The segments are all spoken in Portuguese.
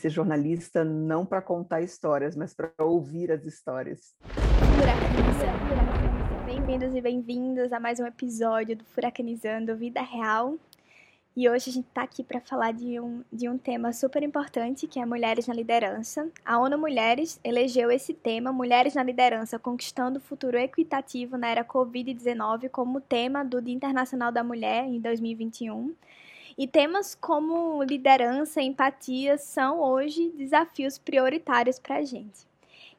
ser jornalista não para contar histórias, mas para ouvir as histórias. Bem-vindos e bem-vindas a mais um episódio do Furacanizando Vida Real. E hoje a gente está aqui para falar de um, de um tema super importante, que é Mulheres na Liderança. A ONU Mulheres elegeu esse tema, Mulheres na Liderança, conquistando o futuro equitativo na era Covid-19, como tema do Dia Internacional da Mulher em 2021. E temas como liderança empatia são hoje desafios prioritários para a gente.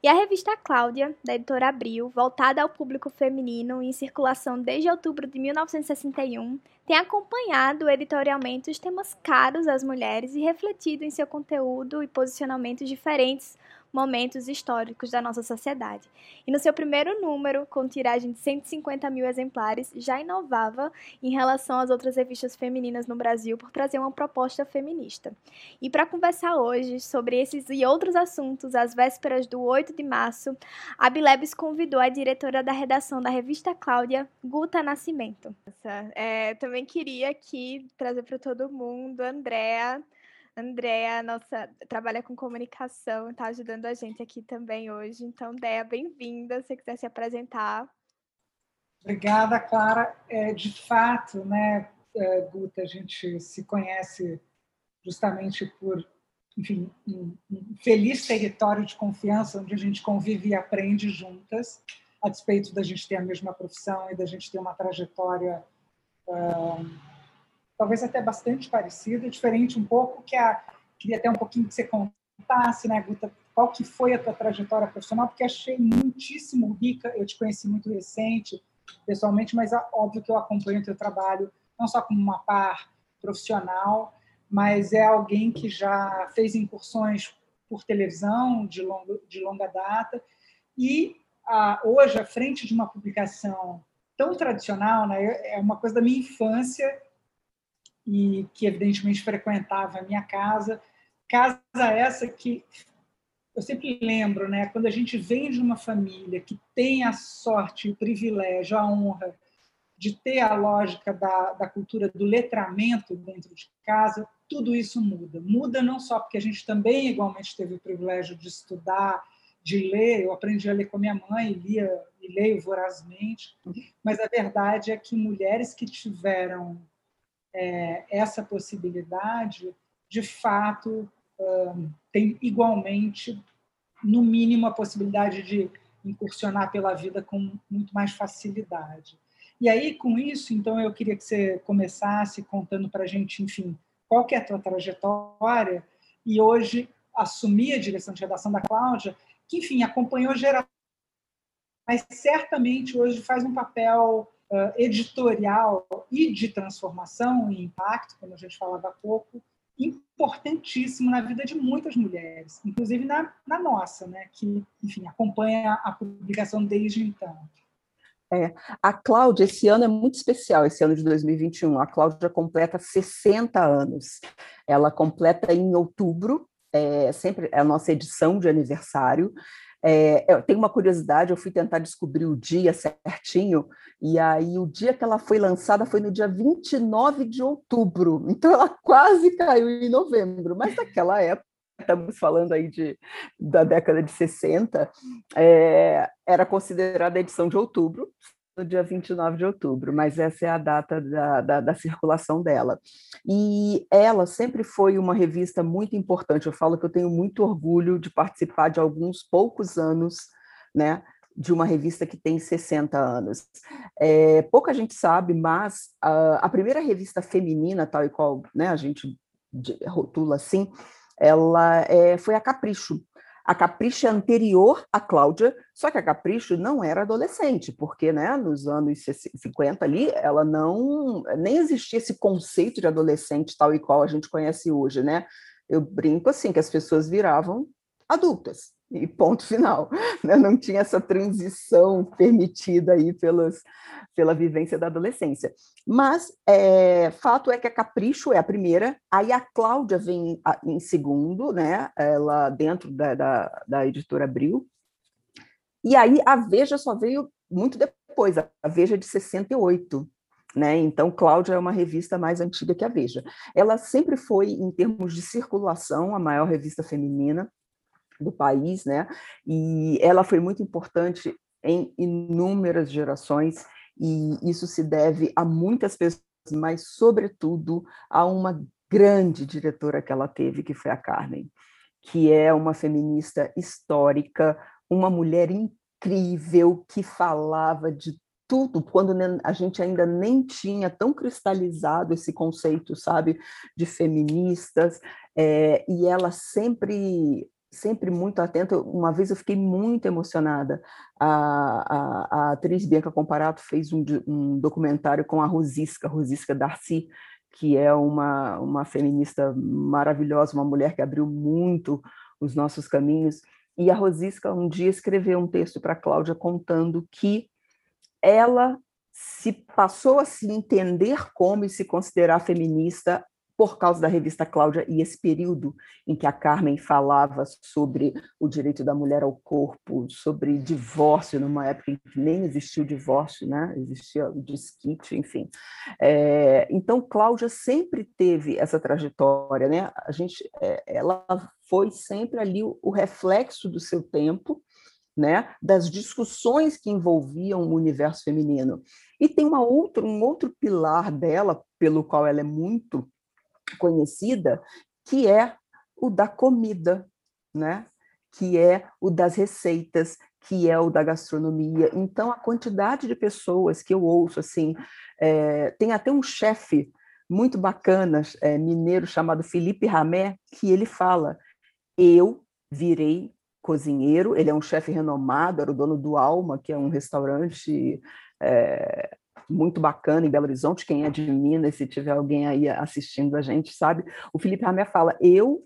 E a revista Cláudia, da editora Abril, voltada ao público feminino em circulação desde outubro de 1961, tem acompanhado editorialmente os temas caros às mulheres e refletido em seu conteúdo e posicionamentos diferentes momentos históricos da nossa sociedade. E no seu primeiro número, com tiragem de 150 mil exemplares, já inovava em relação às outras revistas femininas no Brasil por trazer uma proposta feminista. E para conversar hoje sobre esses e outros assuntos, às vésperas do 8 de março, a Bilebs convidou a diretora da redação da revista Cláudia, Guta Nascimento. É, também queria aqui trazer para todo mundo, Andréa, Andréa, nossa, trabalha com comunicação, está ajudando a gente aqui também hoje. Então, Déa, bem-vinda. Se você quiser se apresentar. Obrigada, Clara. É, de fato, né, é, Guta, a gente se conhece justamente por, enfim, um, feliz território de confiança, onde a gente convive e aprende juntas, a despeito da gente ter a mesma profissão e da gente ter uma trajetória. Talvez até bastante parecida, diferente um pouco, que a queria até um pouquinho que você contasse, né, Guta, qual que foi a tua trajetória profissional, porque achei muitíssimo rica, eu te conheci muito recente, pessoalmente, mas é óbvio que eu acompanho o teu trabalho, não só como uma par profissional, mas é alguém que já fez incursões por televisão de longa, de longa data e ah, hoje, à frente de uma publicação tão tradicional, né, é uma coisa da minha infância, e que evidentemente frequentava a minha casa. Casa essa que eu sempre lembro, né, quando a gente vem de uma família que tem a sorte, o privilégio, a honra de ter a lógica da, da cultura do letramento dentro de casa, tudo isso muda. Muda não só porque a gente também igualmente teve o privilégio de estudar, de ler, eu aprendi a ler com a minha mãe, lia e leio vorazmente, uhum. mas a verdade é que mulheres que tiveram é, essa possibilidade, de fato, tem igualmente, no mínimo, a possibilidade de incursionar pela vida com muito mais facilidade. E aí, com isso, então, eu queria que você começasse contando para a gente, enfim, qual que é a tua trajetória e hoje assumir a direção de redação da Cláudia, que, enfim, acompanhou geral, mas certamente hoje faz um papel editorial e de transformação e impacto, como a gente falava há pouco, importantíssimo na vida de muitas mulheres, inclusive na, na nossa, né, que, enfim, acompanha a publicação desde então. É, a Cláudia, esse ano é muito especial, esse ano de 2021. A Cláudia completa 60 anos. Ela completa em outubro, é sempre a nossa edição de aniversário. É, eu tenho uma curiosidade, eu fui tentar descobrir o dia certinho, e aí o dia que ela foi lançada foi no dia 29 de outubro, então ela quase caiu em novembro, mas naquela época, estamos falando aí de, da década de 60, é, era considerada a edição de outubro, no dia 29 de outubro, mas essa é a data da, da, da, circulação dela. E ela sempre foi uma revista muito importante. Eu falo que eu tenho muito orgulho de participar de alguns poucos anos, né? De uma revista que tem 60 anos. É, pouca gente sabe, mas a, a primeira revista feminina, tal e qual né, a gente rotula assim, ela é, foi a Capricho, a Capricho é anterior à Cláudia, só que a Capricho não era adolescente, porque né, nos anos 50 ali, ela não nem existia esse conceito de adolescente tal e qual a gente conhece hoje, né? Eu brinco assim que as pessoas viravam adultas e ponto final. Né? Não tinha essa transição permitida aí pelas, pela vivência da adolescência. Mas é, fato é que a Capricho é a primeira, aí a Cláudia vem em segundo, né? ela dentro da, da, da editora Abril, e aí a Veja só veio muito depois, a Veja de 68. Né? Então, Cláudia é uma revista mais antiga que a Veja. Ela sempre foi, em termos de circulação, a maior revista feminina do país, né? E ela foi muito importante em inúmeras gerações, e isso se deve a muitas pessoas, mas, sobretudo, a uma grande diretora que ela teve, que foi a Carmen, que é uma feminista histórica, uma mulher incrível que falava de tudo, quando a gente ainda nem tinha tão cristalizado esse conceito, sabe, de feministas, é, e ela sempre sempre muito atenta. Uma vez eu fiquei muito emocionada. A, a, a atriz Bianca Comparato fez um, um, documentário com a Rosisca, Rosisca Darcy, que é uma, uma feminista maravilhosa, uma mulher que abriu muito os nossos caminhos. E a Rosisca um dia escreveu um texto para Cláudia contando que ela se passou a se entender como e se considerar feminista por causa da revista Cláudia e esse período em que a Carmen falava sobre o direito da mulher ao corpo, sobre divórcio, numa época em que nem existia o divórcio, né? existia o desquite, enfim. É, então, Cláudia sempre teve essa trajetória, né? a gente, é, ela foi sempre ali o, o reflexo do seu tempo, né, das discussões que envolviam o universo feminino. E tem uma outra, um outro pilar dela, pelo qual ela é muito conhecida, que é o da comida, né? que é o das receitas, que é o da gastronomia. Então, a quantidade de pessoas que eu ouço, assim, é, tem até um chefe muito bacana, é, mineiro, chamado Felipe Ramé, que ele fala, eu virei cozinheiro, ele é um chefe renomado, era o dono do Alma, que é um restaurante é, muito bacana em Belo Horizonte, quem é de Minas, se tiver alguém aí assistindo a gente, sabe? O Felipe Ramé fala, eu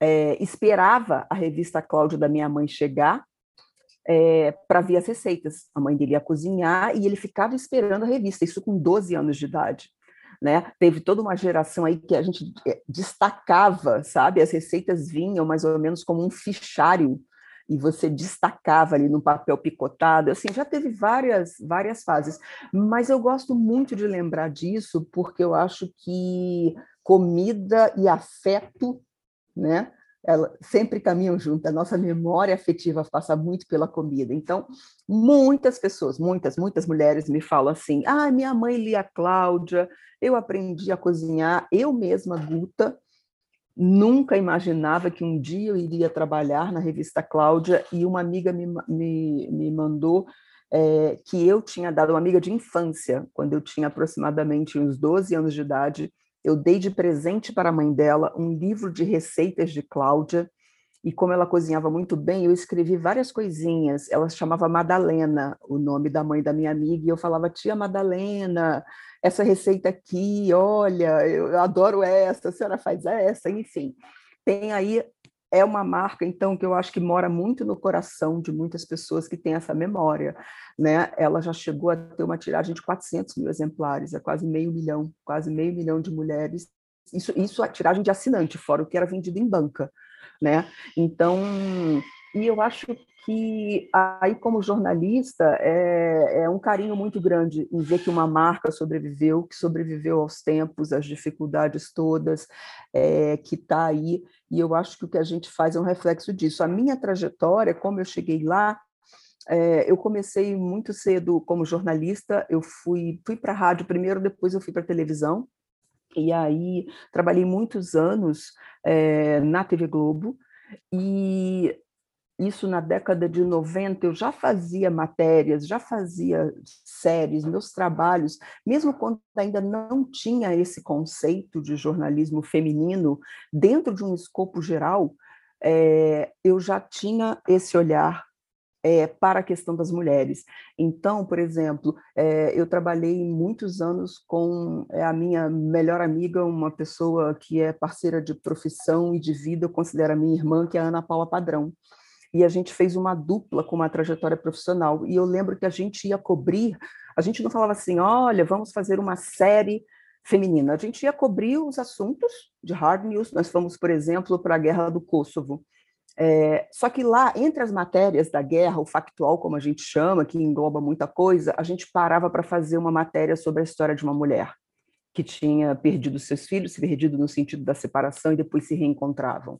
é, esperava a revista Cláudio da minha mãe chegar é, para ver as receitas. A mãe dele ia cozinhar e ele ficava esperando a revista, isso com 12 anos de idade. Né? Teve toda uma geração aí que a gente é, destacava, sabe? As receitas vinham mais ou menos como um fichário e você destacava ali no papel picotado, assim, já teve várias, várias fases, mas eu gosto muito de lembrar disso porque eu acho que comida e afeto, né, ela sempre caminham junto, a nossa memória afetiva passa muito pela comida. Então, muitas pessoas, muitas, muitas mulheres me falam assim: "Ah, minha mãe lia Cláudia, eu aprendi a cozinhar, eu mesma, Guta, Nunca imaginava que um dia eu iria trabalhar na revista Cláudia e uma amiga me, me, me mandou é, que eu tinha dado, uma amiga de infância, quando eu tinha aproximadamente uns 12 anos de idade, eu dei de presente para a mãe dela um livro de receitas de Cláudia, e como ela cozinhava muito bem, eu escrevi várias coisinhas. Ela chamava Madalena, o nome da mãe da minha amiga, e eu falava, tia Madalena, essa receita aqui, olha, eu adoro essa, a senhora faz essa, enfim. Tem aí, é uma marca, então, que eu acho que mora muito no coração de muitas pessoas que têm essa memória. Né? Ela já chegou a ter uma tiragem de 400 mil exemplares, é quase meio milhão, quase meio milhão de mulheres. Isso, isso a tiragem de assinante, fora o que era vendido em banca. Né? Então, e eu acho que aí, como jornalista, é, é, um carinho muito grande em ver que uma marca sobreviveu, que sobreviveu aos tempos, às dificuldades todas, é, que está aí, e eu acho que o que a gente faz é um reflexo disso. A minha trajetória, como eu cheguei lá, é, eu comecei muito cedo como jornalista, eu fui, fui para a rádio primeiro, depois eu fui para a televisão, e aí trabalhei muitos anos é, na TV Globo, e isso na década de 90, eu já fazia matérias, já fazia séries, meus trabalhos, mesmo quando ainda não tinha esse conceito de jornalismo feminino, dentro de um escopo geral, é, eu já tinha esse olhar é, para a questão das mulheres. Então, por exemplo, é, eu trabalhei muitos anos com a minha melhor amiga, uma pessoa que é parceira de profissão e de vida, eu considero a minha irmã, que é a Ana Paula Padrão e a gente fez uma dupla com uma trajetória profissional. E eu lembro que a gente ia cobrir, a gente não falava assim, olha, vamos fazer uma série feminina. A gente ia cobrir os assuntos de hard news. Nós fomos, por exemplo, para a guerra do Kosovo. É, só que lá, entre as matérias da guerra, o factual, como a gente chama, que engloba muita coisa, a gente parava para fazer uma matéria sobre a história de uma mulher que tinha perdido seus filhos, se perdido no sentido da separação e depois se reencontravam.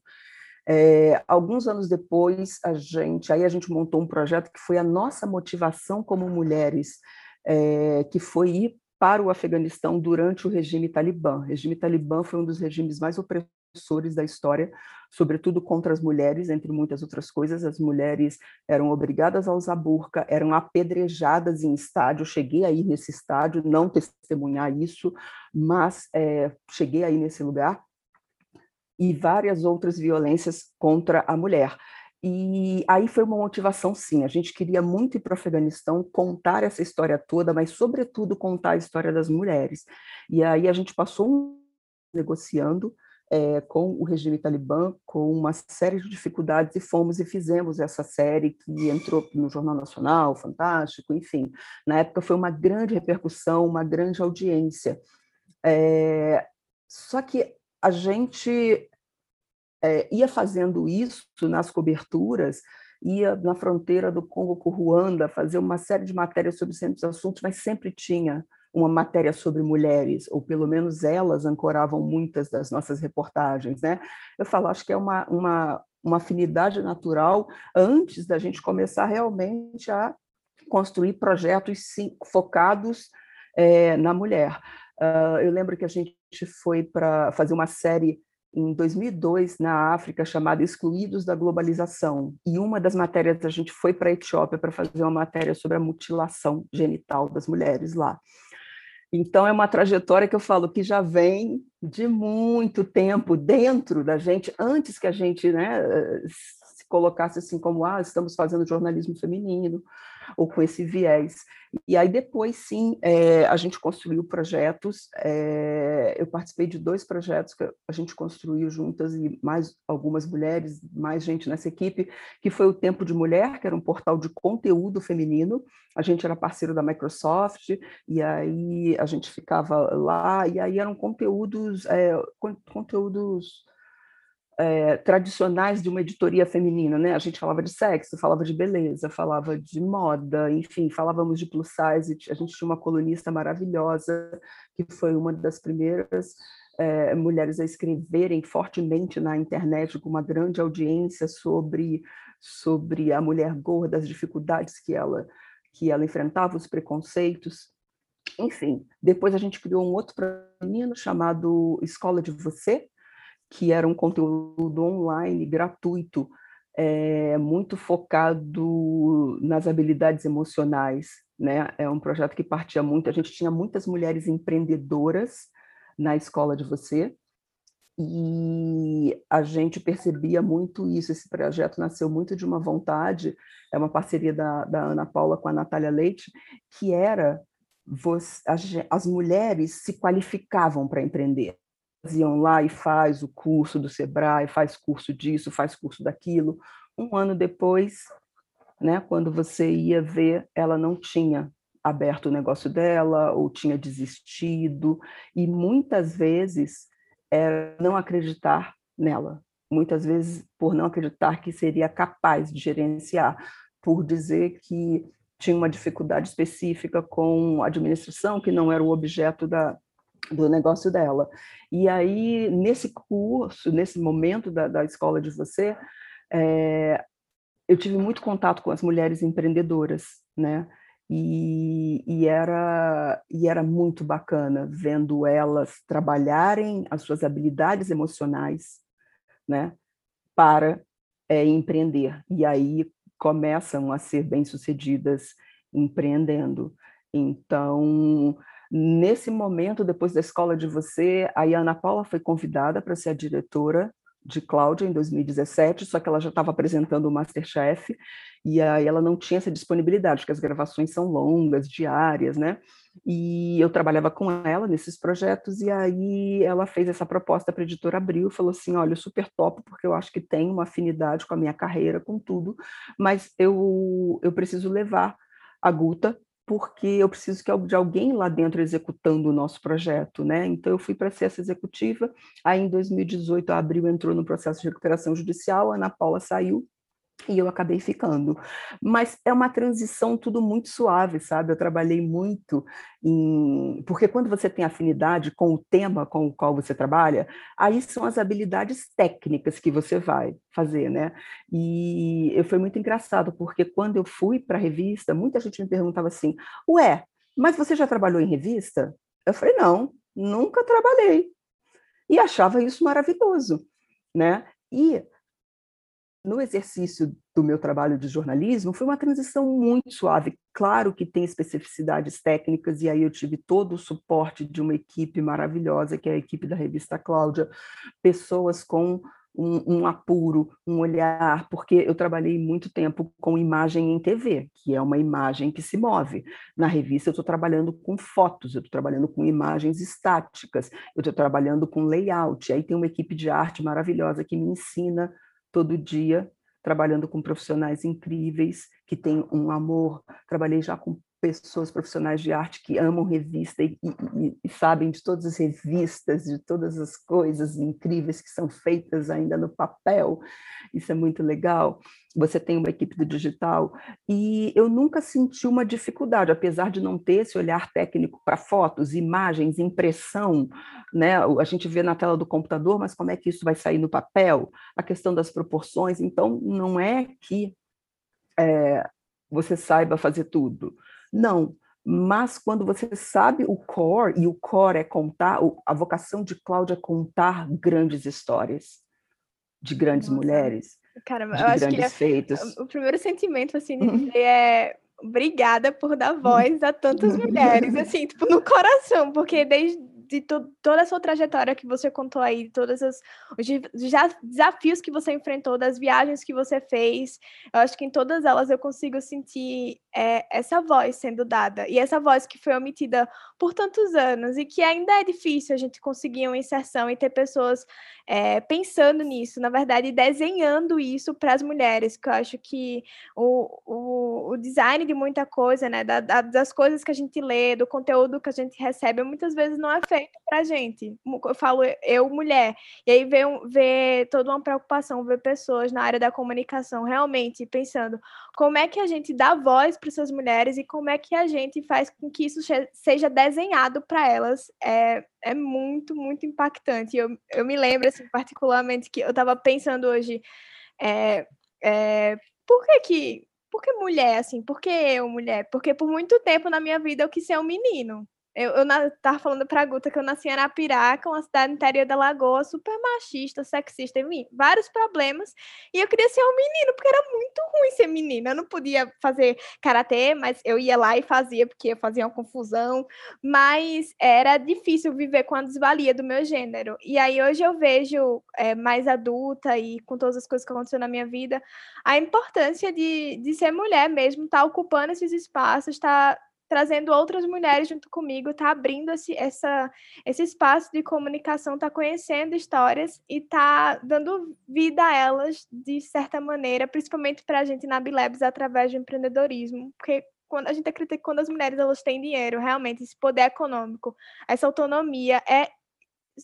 É, alguns anos depois, a gente, aí a gente montou um projeto que foi a nossa motivação como mulheres, é, que foi ir para o Afeganistão durante o regime talibã. O regime talibã foi um dos regimes mais opressores da história, sobretudo contra as mulheres, entre muitas outras coisas. As mulheres eram obrigadas a usar burca, eram apedrejadas em estádio. Cheguei aí nesse estádio, não testemunhar isso, mas é, cheguei aí nesse lugar. E várias outras violências contra a mulher. E aí foi uma motivação, sim. A gente queria muito ir para o Afeganistão, contar essa história toda, mas, sobretudo, contar a história das mulheres. E aí a gente passou um negociando é, com o regime talibã, com uma série de dificuldades, e fomos e fizemos essa série que entrou no Jornal Nacional, fantástico, enfim. Na época foi uma grande repercussão, uma grande audiência. É, só que a gente é, ia fazendo isso nas coberturas, ia na fronteira do Congo com Ruanda fazer uma série de matérias sobre certos assuntos, mas sempre tinha uma matéria sobre mulheres, ou pelo menos elas ancoravam muitas das nossas reportagens. Né? Eu falo, acho que é uma, uma, uma afinidade natural antes da gente começar realmente a construir projetos sim, focados é, na mulher. Uh, eu lembro que a gente foi para fazer uma série em 2002 na África chamada Excluídos da Globalização. E uma das matérias a gente foi para a Etiópia para fazer uma matéria sobre a mutilação genital das mulheres lá. Então é uma trajetória que eu falo que já vem de muito tempo dentro da gente, antes que a gente né, se colocasse assim como ah, estamos fazendo jornalismo feminino, ou com esse viés. E aí depois, sim, é, a gente construiu projetos, é, eu participei de dois projetos que a gente construiu juntas, e mais algumas mulheres, mais gente nessa equipe, que foi o Tempo de Mulher, que era um portal de conteúdo feminino, a gente era parceiro da Microsoft, e aí a gente ficava lá, e aí eram conteúdos, é, conteúdos é, tradicionais de uma editoria feminina, né? A gente falava de sexo, falava de beleza, falava de moda, enfim, falávamos de plus size. A gente tinha uma colunista maravilhosa que foi uma das primeiras é, mulheres a escreverem fortemente na internet com uma grande audiência sobre sobre a mulher gorda, as dificuldades que ela que ela enfrentava, os preconceitos. Enfim, depois a gente criou um outro menino chamado Escola de Você, que era um conteúdo online gratuito, é, muito focado nas habilidades emocionais. Né? É um projeto que partia muito. A gente tinha muitas mulheres empreendedoras na escola de você, e a gente percebia muito isso. Esse projeto nasceu muito de uma vontade, é uma parceria da, da Ana Paula com a Natália Leite, que era as, as mulheres se qualificavam para empreender iam lá e faz o curso do Sebrae, faz curso disso, faz curso daquilo. Um ano depois, né, quando você ia ver, ela não tinha aberto o negócio dela ou tinha desistido. E muitas vezes era não acreditar nela, muitas vezes por não acreditar que seria capaz de gerenciar, por dizer que tinha uma dificuldade específica com a administração que não era o objeto da, do negócio dela. E aí, nesse curso, nesse momento da, da escola de você, é, eu tive muito contato com as mulheres empreendedoras, né? E, e, era, e era muito bacana vendo elas trabalharem as suas habilidades emocionais, né? Para é, empreender. E aí começam a ser bem-sucedidas empreendendo. Então, Nesse momento, depois da escola de você, a Ana Paula foi convidada para ser a diretora de Cláudia em 2017, só que ela já estava apresentando o Masterchef, e aí ela não tinha essa disponibilidade, porque as gravações são longas, diárias, né? E eu trabalhava com ela nesses projetos, e aí ela fez essa proposta para a editora Abril, falou assim: olha, super top, porque eu acho que tem uma afinidade com a minha carreira, com tudo, mas eu, eu preciso levar a Guta porque eu preciso de alguém lá dentro executando o nosso projeto, né? Então eu fui para ser essa executiva, aí em 2018 a Abril entrou no processo de recuperação judicial, a Ana Paula saiu, e eu acabei ficando. Mas é uma transição tudo muito suave, sabe? Eu trabalhei muito em. Porque quando você tem afinidade com o tema com o qual você trabalha, aí são as habilidades técnicas que você vai fazer, né? E eu foi muito engraçado, porque quando eu fui para a revista, muita gente me perguntava assim: Ué, mas você já trabalhou em revista? Eu falei: Não, nunca trabalhei. E achava isso maravilhoso, né? E no exercício do meu trabalho de jornalismo, foi uma transição muito suave. Claro que tem especificidades técnicas, e aí eu tive todo o suporte de uma equipe maravilhosa, que é a equipe da revista Cláudia, pessoas com um, um, apuro, um olhar, porque eu trabalhei muito tempo com imagem em TV, que é uma imagem que se move. Na revista, eu estou trabalhando com fotos, eu estou trabalhando com imagens estáticas, eu estou trabalhando com layout. Aí tem uma equipe de arte maravilhosa que me ensina todo dia, trabalhando com profissionais incríveis, que têm um amor. Trabalhei já com pessoas profissionais de arte que amam revista e, e, e, sabem de todas as revistas, de todas as coisas incríveis que são feitas ainda no papel. Isso é muito legal. Você tem uma equipe do digital e eu nunca senti uma dificuldade, apesar de não ter esse olhar técnico para fotos, imagens, impressão, né? A gente vê na tela do computador, mas como é que isso vai sair no papel? A questão das proporções. Então, não é que é, você saiba fazer tudo não, mas quando você sabe o core, e o core é contar, a vocação de Cláudia é contar grandes histórias de grandes Nossa. mulheres, de eu grandes acho que é, feitos. O primeiro sentimento, assim, de dizer é obrigada por dar voz a tantas mulheres, assim, tipo, no coração, porque desde de to toda a sua trajetória que você contou aí, todos os, os desafios que você enfrentou, das viagens que você fez, eu acho que em todas elas eu consigo sentir é, essa voz sendo dada. E essa voz que foi omitida por tantos anos e que ainda é difícil a gente conseguir uma inserção e ter pessoas é, pensando nisso, na verdade, desenhando isso para as mulheres, que eu acho que o, o, o design de muita coisa, né, da, da, das coisas que a gente lê, do conteúdo que a gente recebe, muitas vezes não é feito feito pra gente. Eu falo eu, mulher. E aí vê, vê toda uma preocupação, ver pessoas na área da comunicação realmente pensando como é que a gente dá voz para essas mulheres e como é que a gente faz com que isso seja desenhado para elas. É, é muito, muito impactante. Eu, eu me lembro, assim, particularmente, que eu estava pensando hoje. É, é, por que que por que mulher, assim? Por que eu, mulher? Porque por muito tempo na minha vida eu quis ser um menino. Eu, eu na, tava falando pra Guta que eu nasci em Arapiraca, uma cidade interior da Lagoa, super machista, sexista, enfim, vários problemas. E eu queria ser um menino, porque era muito ruim ser menina. Eu não podia fazer karatê, mas eu ia lá e fazia, porque eu fazia uma confusão. Mas era difícil viver com a desvalia do meu gênero. E aí hoje eu vejo, é, mais adulta e com todas as coisas que aconteceram na minha vida, a importância de, de ser mulher mesmo, estar tá ocupando esses espaços, estar tá trazendo outras mulheres junto comigo, tá abrindo esse, essa, esse espaço de comunicação, tá conhecendo histórias e tá dando vida a elas de certa maneira, principalmente para a gente na Bilebs através do empreendedorismo, porque quando a gente acredita que quando as mulheres elas têm dinheiro, realmente esse poder econômico, essa autonomia é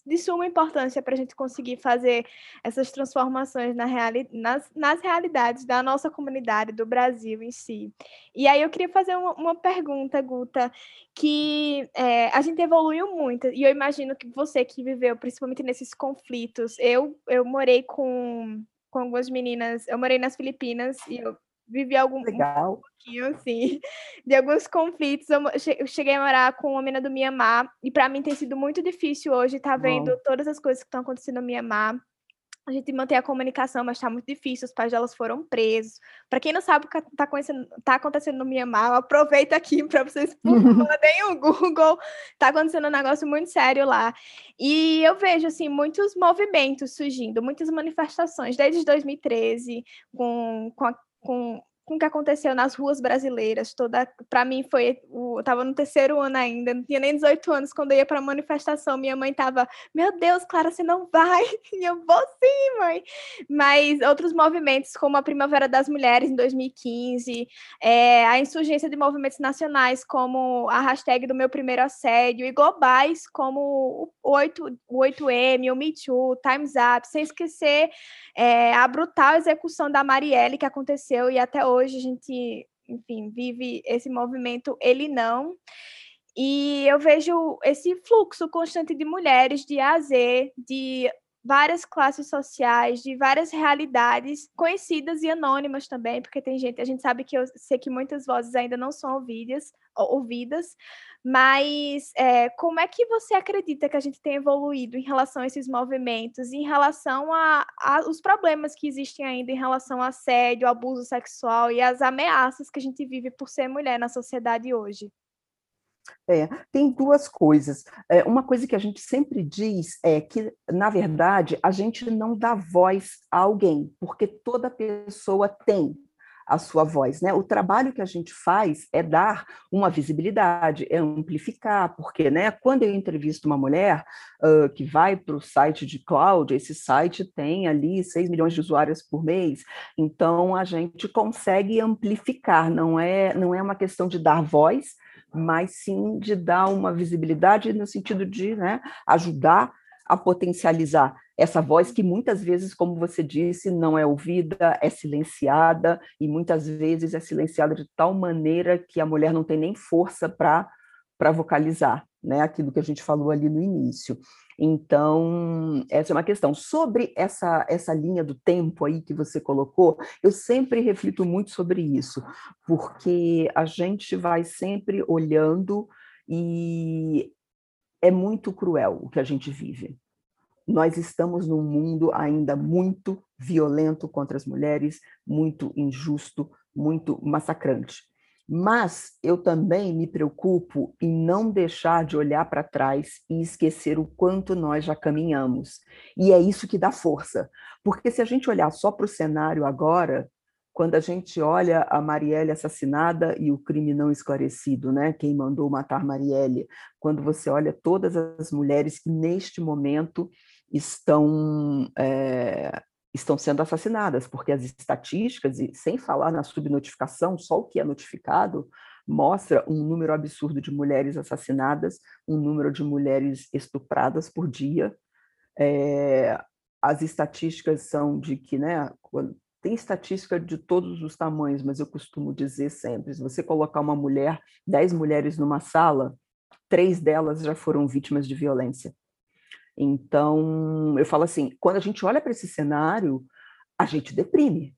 de suma importância para a gente conseguir fazer essas transformações na reali nas, nas realidades da nossa comunidade, do Brasil em si. E aí eu queria fazer uma, uma pergunta, Guta, que é, a gente evoluiu muito, e eu imagino que você que viveu principalmente nesses conflitos, eu, eu morei com, com algumas meninas, eu morei nas Filipinas e eu vivi algum Legal. um pouquinho assim de alguns conflitos. Eu cheguei a morar com uma menina do Mianmar e para mim tem sido muito difícil hoje estar tá vendo Bom. todas as coisas que estão acontecendo no Mianmar. A gente mantém a comunicação, mas está muito difícil. Os pais delas foram presos. Para quem não sabe o que está acontecendo, tá acontecendo no Mianmar, aproveita aqui para vocês mandem o Google. Está acontecendo um negócio muito sério lá. E eu vejo assim muitos movimentos surgindo, muitas manifestações desde 2013 com, com a com com o que aconteceu nas ruas brasileiras. Toda, para mim foi, eu estava no terceiro ano ainda, não tinha nem 18 anos quando eu ia para a manifestação. Minha mãe estava, meu Deus, Clara, você não vai? E eu vou sim, mãe. Mas outros movimentos, como a Primavera das Mulheres em 2015, é, a insurgência de movimentos nacionais, como a hashtag do meu primeiro assédio, e globais, como o 8, o 8M, o Me Too, Time's Up, sem esquecer é, a brutal execução da Marielle que aconteceu e até hoje a gente, enfim, vive esse movimento Ele Não. E eu vejo esse fluxo constante de mulheres de a Z, de várias classes sociais, de várias realidades conhecidas e anônimas também, porque tem gente, a gente sabe que eu sei que muitas vozes ainda não são ouvidas, ouvidas mas é, como é que você acredita que a gente tem evoluído em relação a esses movimentos, em relação a, a os problemas que existem ainda em relação ao assédio, abuso sexual e as ameaças que a gente vive por ser mulher na sociedade hoje? É, tem duas coisas. É, uma coisa que a gente sempre diz é que, na verdade, a gente não dá voz a alguém, porque toda pessoa tem a sua voz, né? O trabalho que a gente faz é dar uma visibilidade, é amplificar, porque, né? Quando eu entrevisto uma mulher uh, que vai para o site de cloud, esse site tem ali 6 milhões de usuários por mês, então a gente consegue amplificar, não é, não é uma questão de dar voz, mas sim de dar uma visibilidade no sentido de né, ajudar a potencializar essa voz que muitas vezes, como você disse, não é ouvida, é silenciada, e muitas vezes é silenciada de tal maneira que a mulher não tem nem força para vocalizar, né? Aquilo que a gente falou ali no início. Então, essa é uma questão. Sobre essa, essa linha do tempo aí que você colocou, eu sempre reflito muito sobre isso, porque a gente vai sempre olhando e é muito cruel o que a gente vive. Nós estamos num mundo ainda muito violento contra as mulheres, muito injusto, muito massacrante. Mas eu também me preocupo em não deixar de olhar para trás e esquecer o quanto nós já caminhamos. E é isso que dá força. Porque se a gente olhar só para o cenário agora, quando a gente olha a Marielle assassinada e o crime não esclarecido, né? Quem mandou matar Marielle? Quando você olha todas as mulheres que neste momento estão é, estão sendo assassinadas, porque as estatísticas, e sem falar na subnotificação, só o que é notificado mostra um número absurdo de mulheres assassinadas, um número de mulheres estupradas por dia. É, as estatísticas são de que, né, tem estatística de todos os tamanhos, mas eu costumo dizer sempre: se você colocar uma mulher, dez mulheres numa sala, três delas já foram vítimas de violência. Então, eu falo assim: quando a gente olha para esse cenário, a gente deprime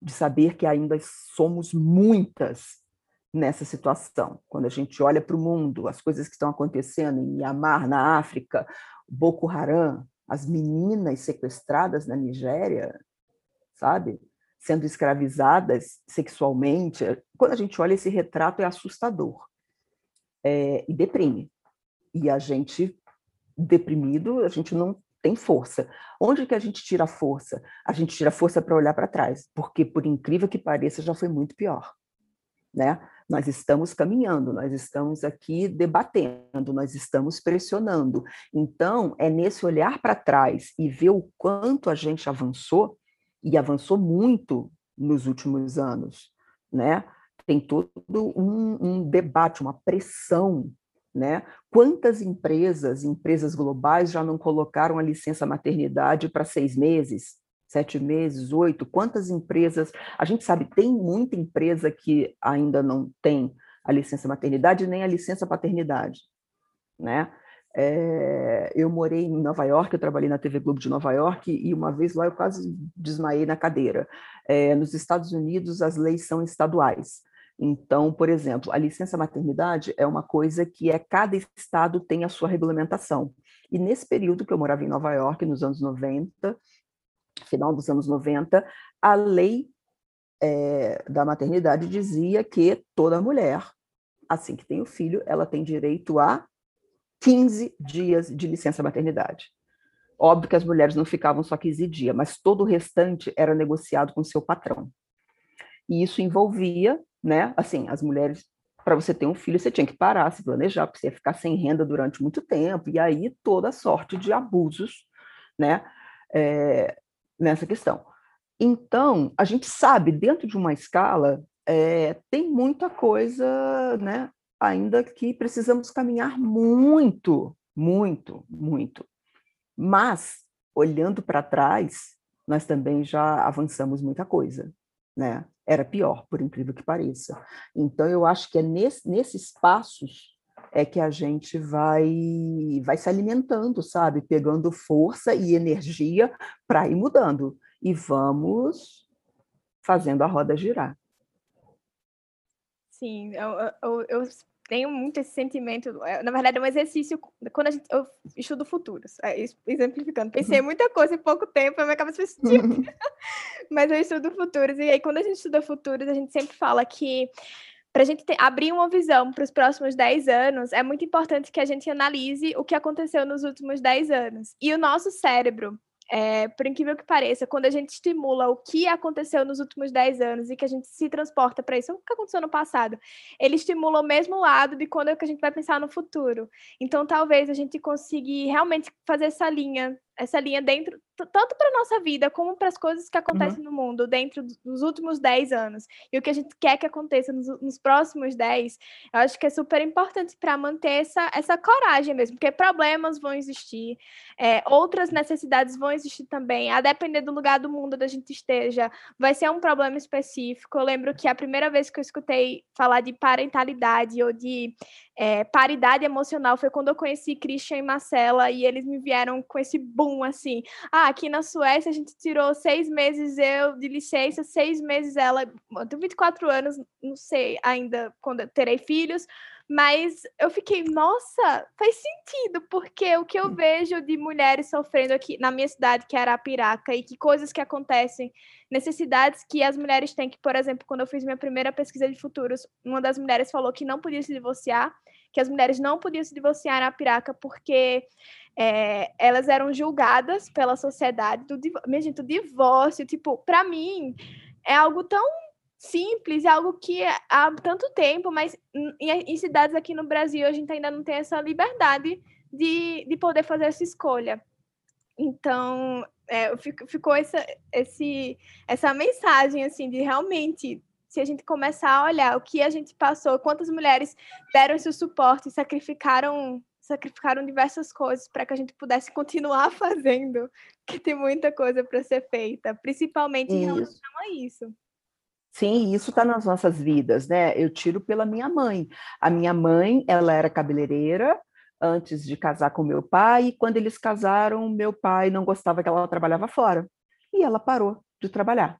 de saber que ainda somos muitas nessa situação. Quando a gente olha para o mundo, as coisas que estão acontecendo em Myanmar, na África, Boko Haram, as meninas sequestradas na Nigéria, sabe? Sendo escravizadas sexualmente. Quando a gente olha esse retrato, é assustador é, e deprime. E a gente, deprimido, a gente não tem força. Onde que a gente tira força? A gente tira força para olhar para trás, porque, por incrível que pareça, já foi muito pior. Né? Nós estamos caminhando, nós estamos aqui debatendo, nós estamos pressionando. Então, é nesse olhar para trás e ver o quanto a gente avançou e avançou muito nos últimos anos, né? Tem todo um, um debate, uma pressão, né? Quantas empresas, empresas globais, já não colocaram a licença maternidade para seis meses, sete meses, oito? Quantas empresas? A gente sabe, tem muita empresa que ainda não tem a licença maternidade nem a licença paternidade, né? É, eu morei em Nova York, eu trabalhei na TV Globo de Nova York e uma vez lá eu quase desmaiei na cadeira. É, nos Estados Unidos as leis são estaduais. Então, por exemplo, a licença maternidade é uma coisa que é cada estado tem a sua regulamentação. E nesse período que eu morava em Nova York, nos anos 90, final dos anos 90, a lei é, da maternidade dizia que toda mulher, assim que tem o filho, ela tem direito a 15 dias de licença maternidade. Óbvio que as mulheres não ficavam só 15 dias, mas todo o restante era negociado com seu patrão. E isso envolvia, né, assim, as mulheres para você ter um filho, você tinha que parar, se planejar, porque você ia ficar sem renda durante muito tempo, e aí toda sorte de abusos, né, é, nessa questão. Então, a gente sabe, dentro de uma escala, é, tem muita coisa, né, ainda que precisamos caminhar muito, muito, muito. Mas, olhando para trás, nós também já avançamos muita coisa, né? Era pior, por incrível que pareça. Então, eu acho que é nesse, nesses passos é que a gente vai, vai se alimentando, sabe? Pegando força e energia para ir mudando. E vamos fazendo a roda girar. Sim, eu, eu, eu tenho muito esse sentimento. É, na verdade, é um exercício quando a gente, eu estudo futuros, é, exemplificando. Pensei uhum. muita coisa em pouco tempo, a minha cabeça fez tipo. Mas eu estudo futuros, e aí, quando a gente estuda futuros, a gente sempre fala que para a gente ter, abrir uma visão para os próximos 10 anos, é muito importante que a gente analise o que aconteceu nos últimos 10 anos. E o nosso cérebro, é, por incrível que pareça, quando a gente estimula o que aconteceu nos últimos 10 anos e que a gente se transporta para isso, o que aconteceu no passado, ele estimula o mesmo lado de quando é que a gente vai pensar no futuro. Então, talvez a gente consiga realmente fazer essa linha essa linha dentro, tanto para a nossa vida como para as coisas que acontecem uhum. no mundo dentro dos últimos 10 anos e o que a gente quer que aconteça nos, nos próximos 10, eu acho que é super importante para manter essa, essa coragem mesmo, porque problemas vão existir, é, outras necessidades vão existir também, a depender do lugar do mundo onde a gente esteja, vai ser um problema específico. Eu lembro que a primeira vez que eu escutei falar de parentalidade ou de é, paridade emocional foi quando eu conheci Christian e Marcela e eles me vieram com esse boom assim. Ah, aqui na Suécia a gente tirou seis meses eu de licença, seis meses ela. Eu tenho 24 anos, não sei ainda quando terei filhos, mas eu fiquei, nossa, faz sentido, porque o que eu vejo de mulheres sofrendo aqui na minha cidade, que é Arapiraca, e que coisas que acontecem, necessidades que as mulheres têm, que, por exemplo, quando eu fiz minha primeira pesquisa de futuros, uma das mulheres falou que não podia se divorciar, que as mulheres não podiam se divorciar na Arapiraca porque é, elas eram julgadas pela sociedade. Do, minha gente, o divórcio, tipo, para mim, é algo tão simples, é algo que há tanto tempo, mas em, em, cidades aqui no Brasil a gente ainda não tem essa liberdade de, de poder fazer essa escolha. Então, é, fico, ficou essa, esse, essa mensagem, assim, de realmente, se a gente começar a olhar o que a gente passou, quantas mulheres deram esse suporte, sacrificaram sacrificaram diversas coisas para que a gente pudesse continuar fazendo, que tem muita coisa para ser feita, principalmente em relação a isso. Sim, isso está nas nossas vidas, né? Eu tiro pela minha mãe. A minha mãe, ela era cabeleireira antes de casar com meu pai, e quando eles casaram, meu pai não gostava que ela trabalhava fora, e ela parou de trabalhar.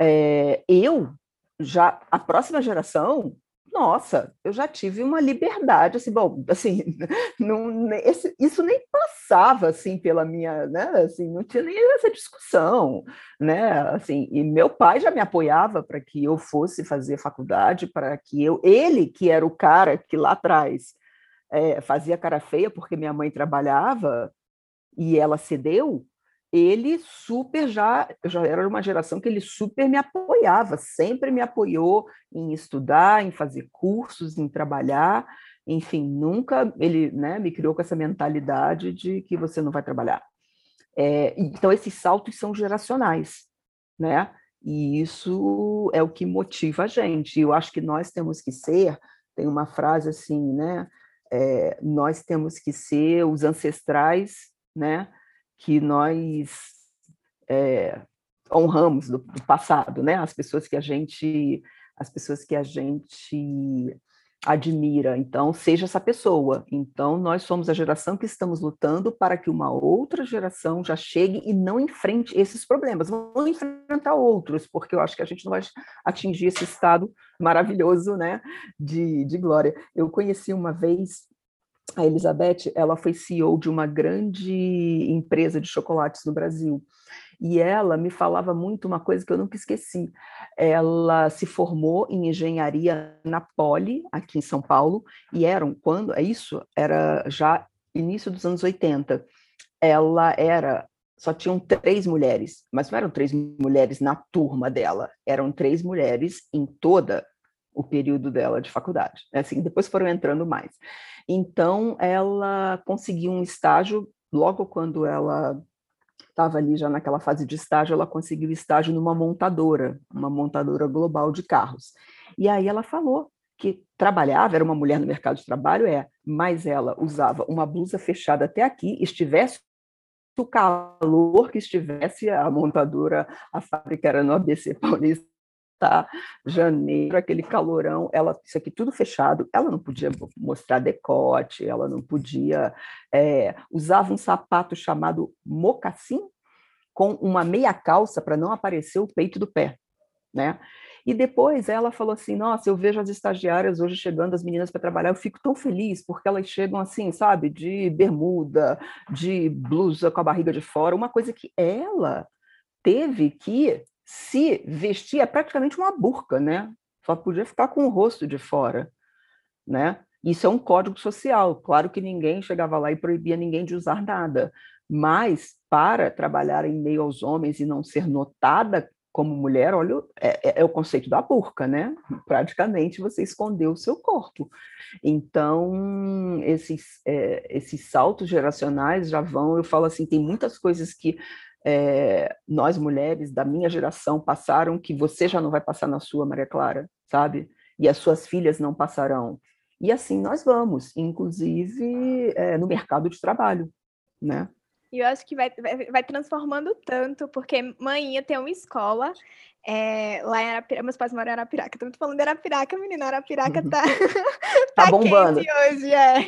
É, eu, já, a próxima geração, nossa, eu já tive uma liberdade, assim, bom, assim, não, esse, isso nem passava, assim, pela minha, né, assim, não tinha nem essa discussão, né, assim, e meu pai já me apoiava para que eu fosse fazer faculdade, para que eu, ele que era o cara que lá atrás é, fazia cara feia porque minha mãe trabalhava e ela cedeu, ele super já, já era uma geração que ele super me apoiava, sempre me apoiou em estudar, em fazer cursos, em trabalhar, enfim, nunca ele né, me criou com essa mentalidade de que você não vai trabalhar. É, então, esses saltos são geracionais, né? E isso é o que motiva a gente. Eu acho que nós temos que ser, tem uma frase assim, né? É, nós temos que ser os ancestrais, né? Que nós é, honramos do, do, passado, né? As pessoas que a gente, as pessoas que a gente admira. Então, seja essa pessoa. Então, nós somos a geração que estamos lutando para que uma outra geração já chegue e não enfrente esses problemas. Vão enfrentar outros, porque eu acho que a gente não vai atingir esse estado maravilhoso, né, de, de glória. Eu conheci uma vez a Elizabeth, ela foi CEO de uma grande empresa de chocolates no Brasil. E ela me falava muito uma coisa que eu nunca esqueci. Ela se formou em engenharia na Poli, aqui em São Paulo, e eram quando, é isso, era já início dos anos 80. Ela era só tinham três mulheres, mas não eram três mulheres na turma dela, eram três mulheres em toda o período dela de faculdade. É assim, depois foram entrando mais. Então, ela conseguiu um estágio logo quando ela estava ali já naquela fase de estágio, ela conseguiu estágio numa montadora, uma montadora global de carros. E aí ela falou que trabalhava, era uma mulher no mercado de trabalho, é, mas ela usava uma blusa fechada até aqui, estivesse o calor que estivesse, a montadora, a fábrica era no ABC Paulista, tá? janeiro, aquele calorão, ela isso aqui tudo fechado, ela não podia mostrar decote, ela não podia é, usava um sapato chamado mocassim com uma meia calça para não aparecer o peito do pé, né? E depois ela falou assim: Nossa, eu vejo as estagiárias hoje chegando, as meninas para trabalhar, eu fico tão feliz, porque elas chegam assim, sabe, de bermuda, de blusa com a barriga de fora, uma coisa que ela teve que se vestir, é praticamente uma burca, né? Só podia ficar com o rosto de fora, né? Isso é um código social. Claro que ninguém chegava lá e proibia ninguém de usar nada, mas para trabalhar em meio aos homens e não ser notada como mulher, olha, é, é, é, o conceito da burca, né? Praticamente você escondeu o seu corpo. Então, esses, é, esses saltos geracionais já vão, eu falo assim, tem muitas coisas que é, nós mulheres da minha geração passaram que você já não vai passar na sua, Maria Clara, sabe? E as suas filhas não passarão. E assim nós vamos, inclusive é, no mercado de trabalho, né? E eu acho que vai, vai, transformando tanto, porque manhã tem uma escola é, lá em Arapiraca, meus pais moram em Arapiraca, tô falando de Arapiraca, menina, Arapiraca tá, tá, tá bombando hoje, é.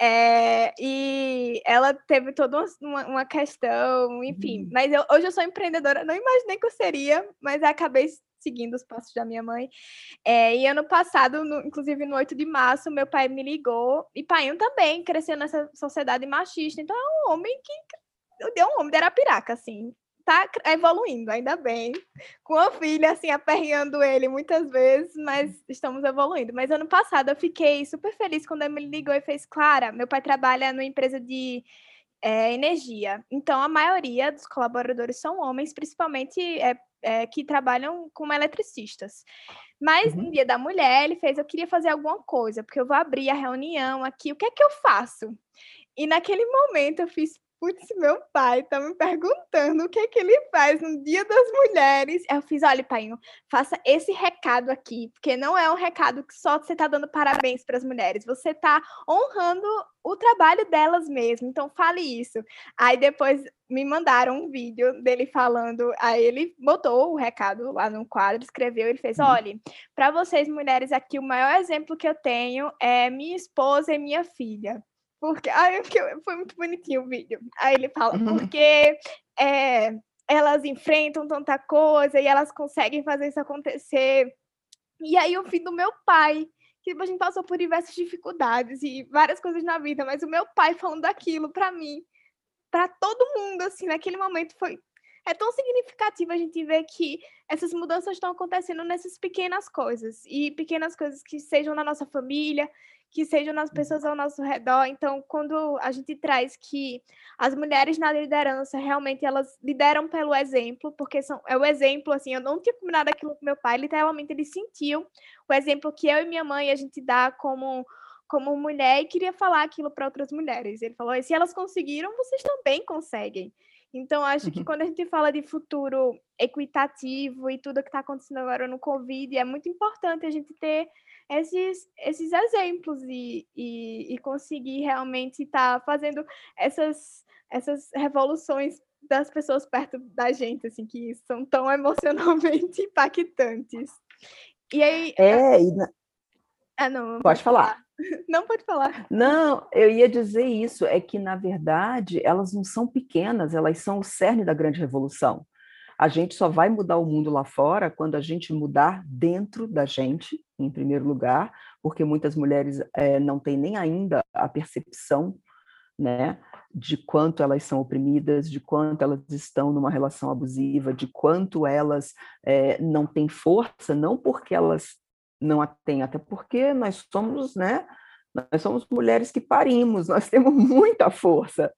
é. E ela teve toda uma, uma questão, enfim, uhum. mas eu, hoje eu sou empreendedora, não imaginei que eu seria, mas acabei seguindo os passos da minha mãe. É, e ano passado, no, inclusive no 8 de março, meu pai me ligou, e pai também cresceu nessa sociedade machista, então é um homem que deu um homem de Arapiraca, assim, tá evoluindo, ainda bem. Com a filha, assim, aperreando ele muitas vezes, mas estamos evoluindo. Mas ano passado eu fiquei super feliz quando ele me ligou e fez, Clara, meu pai trabalha numa empresa de é, energia. Então, a maioria dos colaboradores são homens, principalmente é, é, que trabalham como eletricistas. Mas uhum. no dia da mulher, ele fez: Eu queria fazer alguma coisa, porque eu vou abrir a reunião aqui, o que é que eu faço? E naquele momento eu fiz: putz, meu pai tá me perguntando o que é que ele faz no Dia das Mulheres. Eu fiz, olha, pai, faça esse recado aqui, porque não é um recado que só você tá dando parabéns para as mulheres, você tá honrando o trabalho delas mesmo, então fale isso. Aí depois me mandaram um vídeo dele falando, aí ele botou o recado lá no quadro, escreveu, ele fez, uhum. olha, para vocês mulheres aqui, o maior exemplo que eu tenho é minha esposa e minha filha. Porque, ai, foi muito bonitinho o vídeo. Aí ele fala, uhum. porque é, elas enfrentam tanta coisa e elas conseguem fazer isso acontecer. E aí o fim do meu pai, que a gente passou por diversas dificuldades e várias coisas na vida, mas o meu pai falando daquilo para mim, para todo mundo, assim, naquele momento foi é tão significativo a gente ver que essas mudanças estão acontecendo nessas pequenas coisas e pequenas coisas que sejam na nossa família, que sejam nas pessoas ao nosso redor. Então, quando a gente traz que as mulheres na liderança realmente elas lideram pelo exemplo, porque são, é o exemplo, assim, eu não tinha combinado aquilo com meu pai, literalmente ele sentiu o exemplo que eu e minha mãe a gente dá como como mulher e queria falar aquilo para outras mulheres. Ele falou: se elas conseguiram, vocês também conseguem. Então, acho que uhum. quando a gente fala de futuro equitativo e tudo que está acontecendo agora no Covid, é muito importante a gente ter esses, esses exemplos e, e, e conseguir realmente estar tá fazendo essas, essas revoluções das pessoas perto da gente, assim, que são tão emocionalmente impactantes. E aí. É, e na... ah, não, pode, pode falar. falar. Não pode falar. Não, eu ia dizer isso, é que, na verdade, elas não são pequenas, elas são o cerne da grande revolução. A gente só vai mudar o mundo lá fora quando a gente mudar dentro da gente, em primeiro lugar, porque muitas mulheres é, não têm nem ainda a percepção né, de quanto elas são oprimidas, de quanto elas estão numa relação abusiva, de quanto elas é, não têm força, não porque elas não a têm, até porque nós somos né, nós somos mulheres que parimos, nós temos muita força,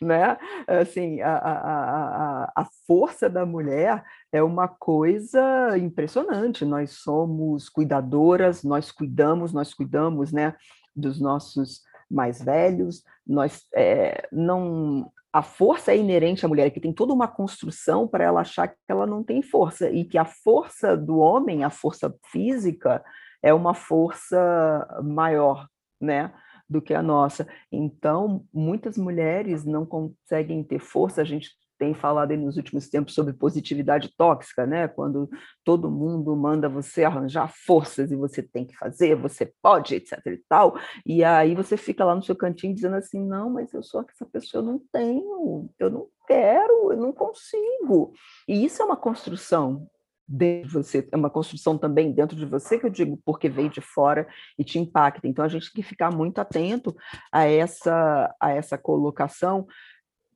né? Assim, a, a, a, a força da mulher é uma coisa impressionante. Nós somos cuidadoras, nós cuidamos, nós cuidamos, né, dos nossos mais velhos. Nós é, não a força é inerente à mulher, que tem toda uma construção para ela achar que ela não tem força e que a força do homem, a força física, é uma força maior, né, do que a nossa. Então, muitas mulheres não conseguem ter força. A gente tem falado aí nos últimos tempos sobre positividade tóxica, né? Quando todo mundo manda você arranjar forças e você tem que fazer, você pode, etc e tal. E aí você fica lá no seu cantinho dizendo assim: "Não, mas eu sou essa pessoa, eu não tenho, eu não quero, eu não consigo". E isso é uma construção dentro de você, é uma construção também dentro de você, que eu digo porque veio de fora e te impacta. Então a gente tem que ficar muito atento a essa, a essa colocação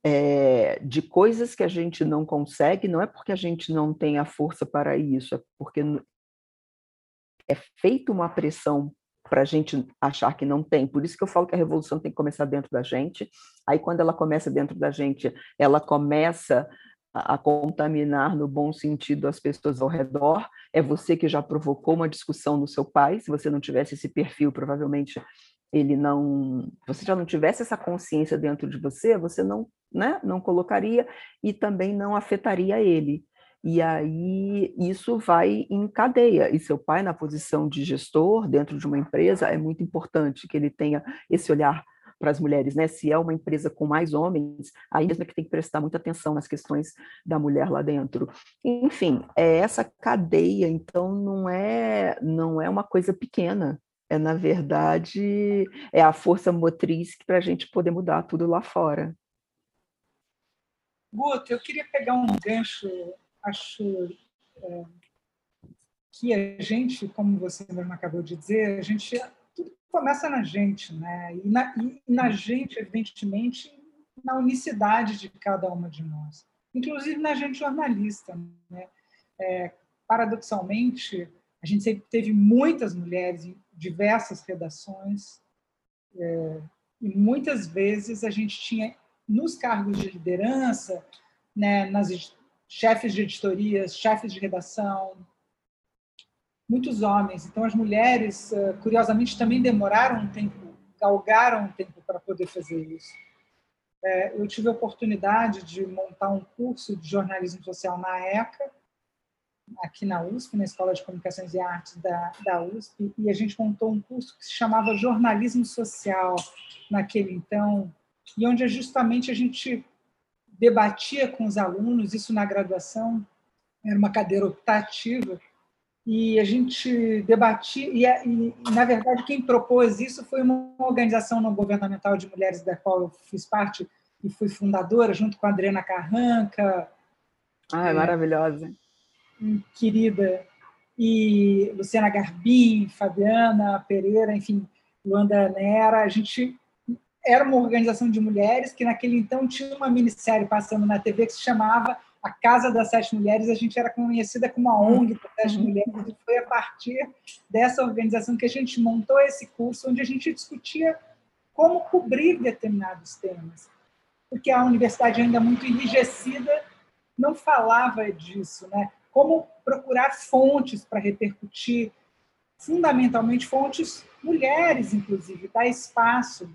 é, de coisas que a gente não consegue, não é porque a gente não tem a força para isso, é porque é feita uma pressão para a gente achar que não tem. Por isso que eu falo que a revolução tem que começar dentro da gente. Aí, quando ela começa dentro da gente, ela começa a, a contaminar no bom sentido as pessoas ao redor. É você que já provocou uma discussão no seu pai. Se você não tivesse esse perfil, provavelmente ele não, você já não tivesse essa consciência dentro de você, você não, né, não colocaria e também não afetaria ele. E aí isso vai em cadeia. E seu pai, na posição de gestor dentro de uma empresa, é muito importante que ele tenha esse olhar para as mulheres, né? Se é uma empresa com mais homens, aí mesmo é que tem que prestar muita atenção nas questões da mulher lá dentro. Enfim, é essa cadeia, então não é não é uma coisa pequena. É na verdade é a força motriz para a gente poder mudar tudo lá fora. Guto, eu queria pegar um gancho, acho é, que a gente, como você mesmo acabou de dizer, a gente começa na gente, né? E na, e na gente, evidentemente, na unicidade de cada uma de nós, inclusive na gente jornalista, né? É, paradoxalmente, a gente sempre teve muitas mulheres diversas redações é, e muitas vezes a gente tinha nos cargos de liderança, né, nas chefes de editorias, chefes de redação, muitos homens. Então, as mulheres, eh, curiosamente, também demoraram um tempo, galgaram um tempo para poder fazer isso. É, eu tive a oportunidade de montar um curso de jornalismo social na ECA, aqui na USP, na Escola de Comunicações e Artes da, da USP, e a gente montou um curso que se chamava Jornalismo Social, naquele então, e onde justamente a gente debatia com os alunos, isso na graduação, era uma cadeira optativa, e a gente debatia, e, e, na verdade quem propôs isso foi uma organização não governamental de mulheres da qual eu fiz parte e fui fundadora, junto com a Adriana Carranca. Ah, é maravilhosa. Querida. E Luciana Garbim, Fabiana Pereira, enfim, Luanda Nera. A gente era uma organização de mulheres que naquele então tinha uma minissérie passando na TV que se chamava a Casa das Sete Mulheres, a gente era conhecida como a ONG das Sete uhum. Mulheres, e foi a partir dessa organização que a gente montou esse curso, onde a gente discutia como cobrir determinados temas. Porque a universidade ainda muito enrijecida não falava disso, né? Como procurar fontes para repercutir, fundamentalmente fontes mulheres, inclusive, dar espaço,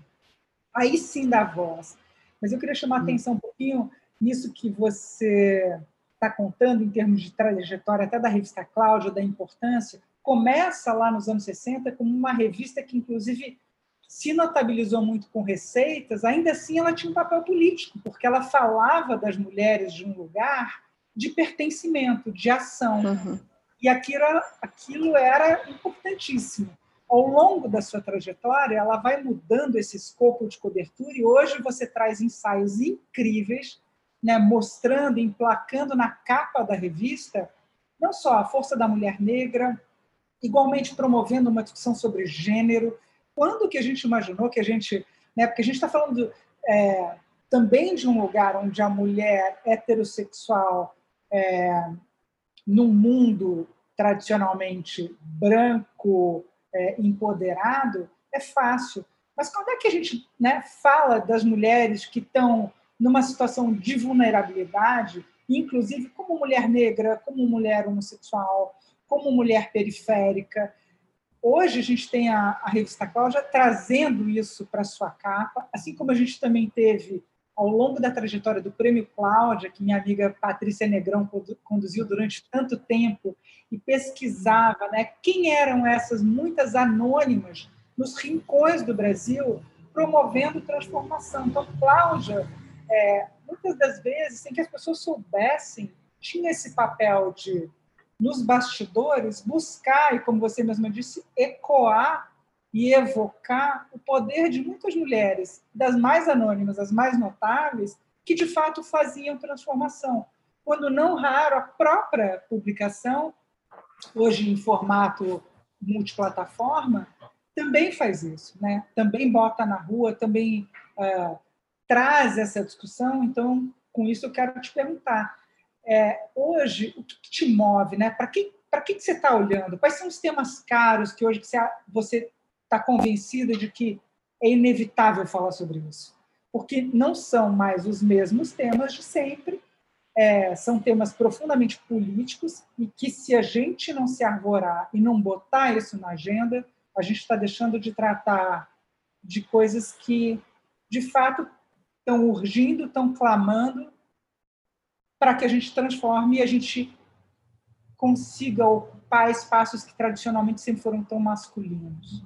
aí sim dar voz. Mas eu queria chamar a atenção um pouquinho nisso que você está contando em termos de trajetória, até da revista Cláudia, da importância, começa lá nos anos 60 como uma revista que, inclusive, se notabilizou muito com receitas, ainda assim ela tinha um papel político, porque ela falava das mulheres de um lugar de pertencimento, de ação. Uhum. E aquilo, aquilo era importantíssimo. Ao longo da sua trajetória, ela vai mudando esse escopo de cobertura e hoje você traz ensaios incríveis né, mostrando, emplacando na capa da revista, não só a força da mulher negra, igualmente promovendo uma discussão sobre gênero. Quando que a gente imaginou que a gente. Né, porque a gente está falando é, também de um lugar onde a mulher heterossexual, é, num mundo tradicionalmente branco, é, empoderado, é fácil. Mas quando é que a gente né, fala das mulheres que estão numa situação de vulnerabilidade, inclusive como mulher negra, como mulher homossexual, como mulher periférica? Hoje a gente tem a, a revista Cláudia trazendo isso para sua capa, assim como a gente também teve ao longo da trajetória do Prêmio Cláudia, que minha amiga Patrícia Negrão conduziu durante tanto tempo e pesquisava né, quem eram essas muitas anônimas nos rincões do Brasil promovendo transformação. Então, Cláudia, é, muitas das vezes, sem que as pessoas soubessem, tinha esse papel de, nos bastidores, buscar, e como você mesma disse, ecoar e evocar o poder de muitas mulheres, das mais anônimas, as mais notáveis, que de fato faziam transformação. Quando não raro, a própria publicação, hoje em formato multiplataforma, também faz isso, né? também bota na rua, também uh, traz essa discussão. Então, com isso, eu quero te perguntar: é, hoje, o que, te move? Né? Para que, que, que você está olhando? Quais são os temas caros que hoje você está convencida de que é inevitável falar sobre isso? Porque não são mais os mesmos temas de sempre, é, são temas profundamente políticos e que, se a gente não se arvorar e não botar isso na agenda, a gente está deixando de tratar de coisas que, de fato, estão urgindo, estão clamando para que a gente transforme e a gente consiga ocupar espaços que tradicionalmente sempre foram tão masculinos.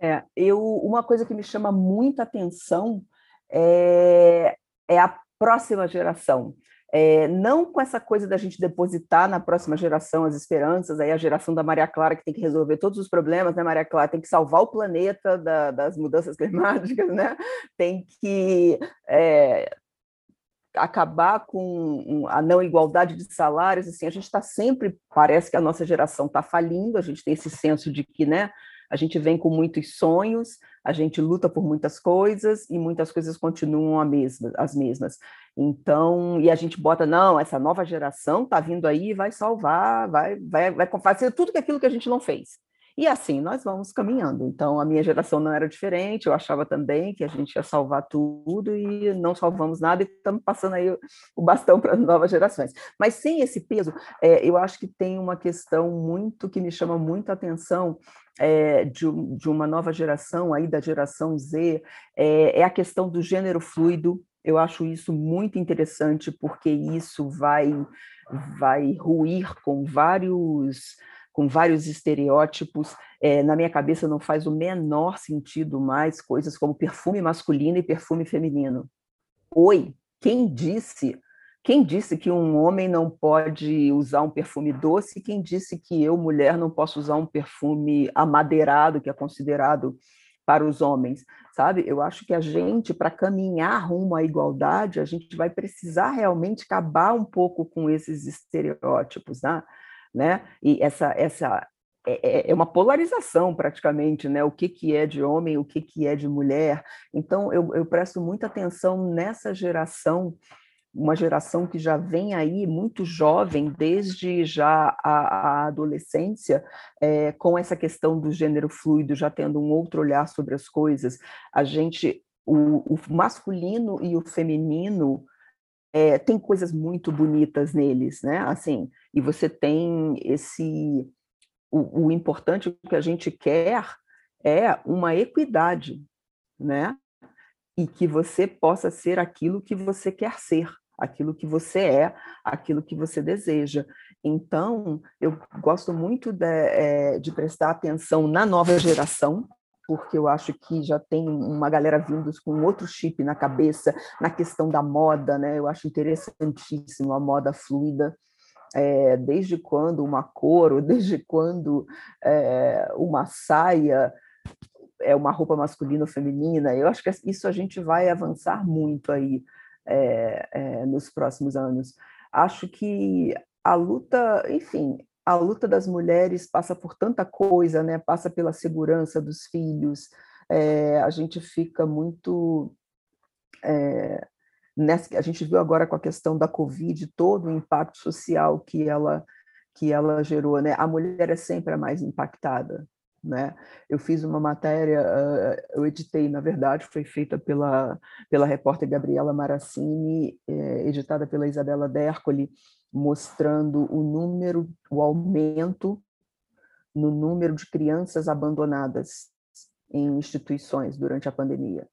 É, eu, uma coisa que me chama muita atenção é, é a próxima geração. É, não com essa coisa da gente depositar na próxima geração as esperanças, aí a geração da Maria Clara que tem que resolver todos os problemas, né, Maria Clara? Tem que salvar o planeta da, das mudanças climáticas, né? Tem que é, acabar com a não igualdade de salários, assim, a gente está sempre, parece que a nossa geração está falindo, a gente tem esse senso de que, né, a gente vem com muitos sonhos, a gente luta por muitas coisas e muitas coisas continuam mesma, as mesmas. Então, e a gente bota, não, essa nova geração está vindo aí vai salvar, vai, vai, vai fazer tudo aquilo que a gente não fez. E assim nós vamos caminhando. Então, a minha geração não era diferente, eu achava também que a gente ia salvar tudo e não salvamos nada e estamos passando aí o bastão para as novas gerações. Mas sem esse peso, é, eu acho que tem uma questão muito que me chama muito a atenção é, de, de, uma nova geração, aí da geração Z, é, é a questão do gênero fluido. Eu acho isso muito interessante, porque isso vai, vai ruir com vários com vários estereótipos. É, na minha cabeça não faz o menor sentido mais coisas como perfume masculino e perfume feminino. Oi, quem disse? Quem disse que um homem não pode usar um perfume doce? Quem disse que eu, mulher, não posso usar um perfume amadeirado, que é considerado para os homens, sabe? Eu acho que a gente, para caminhar rumo à igualdade, a gente vai precisar realmente acabar um pouco com esses estereótipos, né? Né? E essa essa é, é, é uma polarização praticamente, né? O que, que é de homem, o que, que é de mulher. Então, eu, eu presto muita atenção nessa geração, uma geração que já vem aí muito jovem, desde já a, a adolescência, é, com essa questão do gênero fluido, já tendo um outro olhar sobre as coisas. A gente, o, o masculino e o feminino é, tem coisas muito bonitas neles, né? Assim, e você tem esse o, o importante que a gente quer é uma equidade, né? E que você possa ser aquilo que você quer ser, aquilo que você é, aquilo que você deseja. Então, eu gosto muito de, é, de prestar atenção na nova geração, porque eu acho que já tem uma galera vindo com outro chip na cabeça, na questão da moda, né? Eu acho interessantíssimo a moda fluida. É, desde quando uma cor, desde quando é, uma saia é uma roupa masculina ou feminina, eu acho que isso a gente vai avançar muito aí é, é nos próximos anos. Acho que a luta, enfim, a luta das mulheres passa por tanta coisa, né? Passa pela segurança dos filhos. É, a gente fica muito é, nessa, a gente viu agora com a questão da Covid todo o impacto social que ela que ela gerou, né? A mulher é sempre a mais impactada, né? Eu fiz uma matéria, eu editei, na verdade, foi feita pela, pela repórter Gabriela Maracini, editada pela Isabela Dercoli, mostrando o número, o aumento no número de crianças abandonadas em instituições durante a pandemia,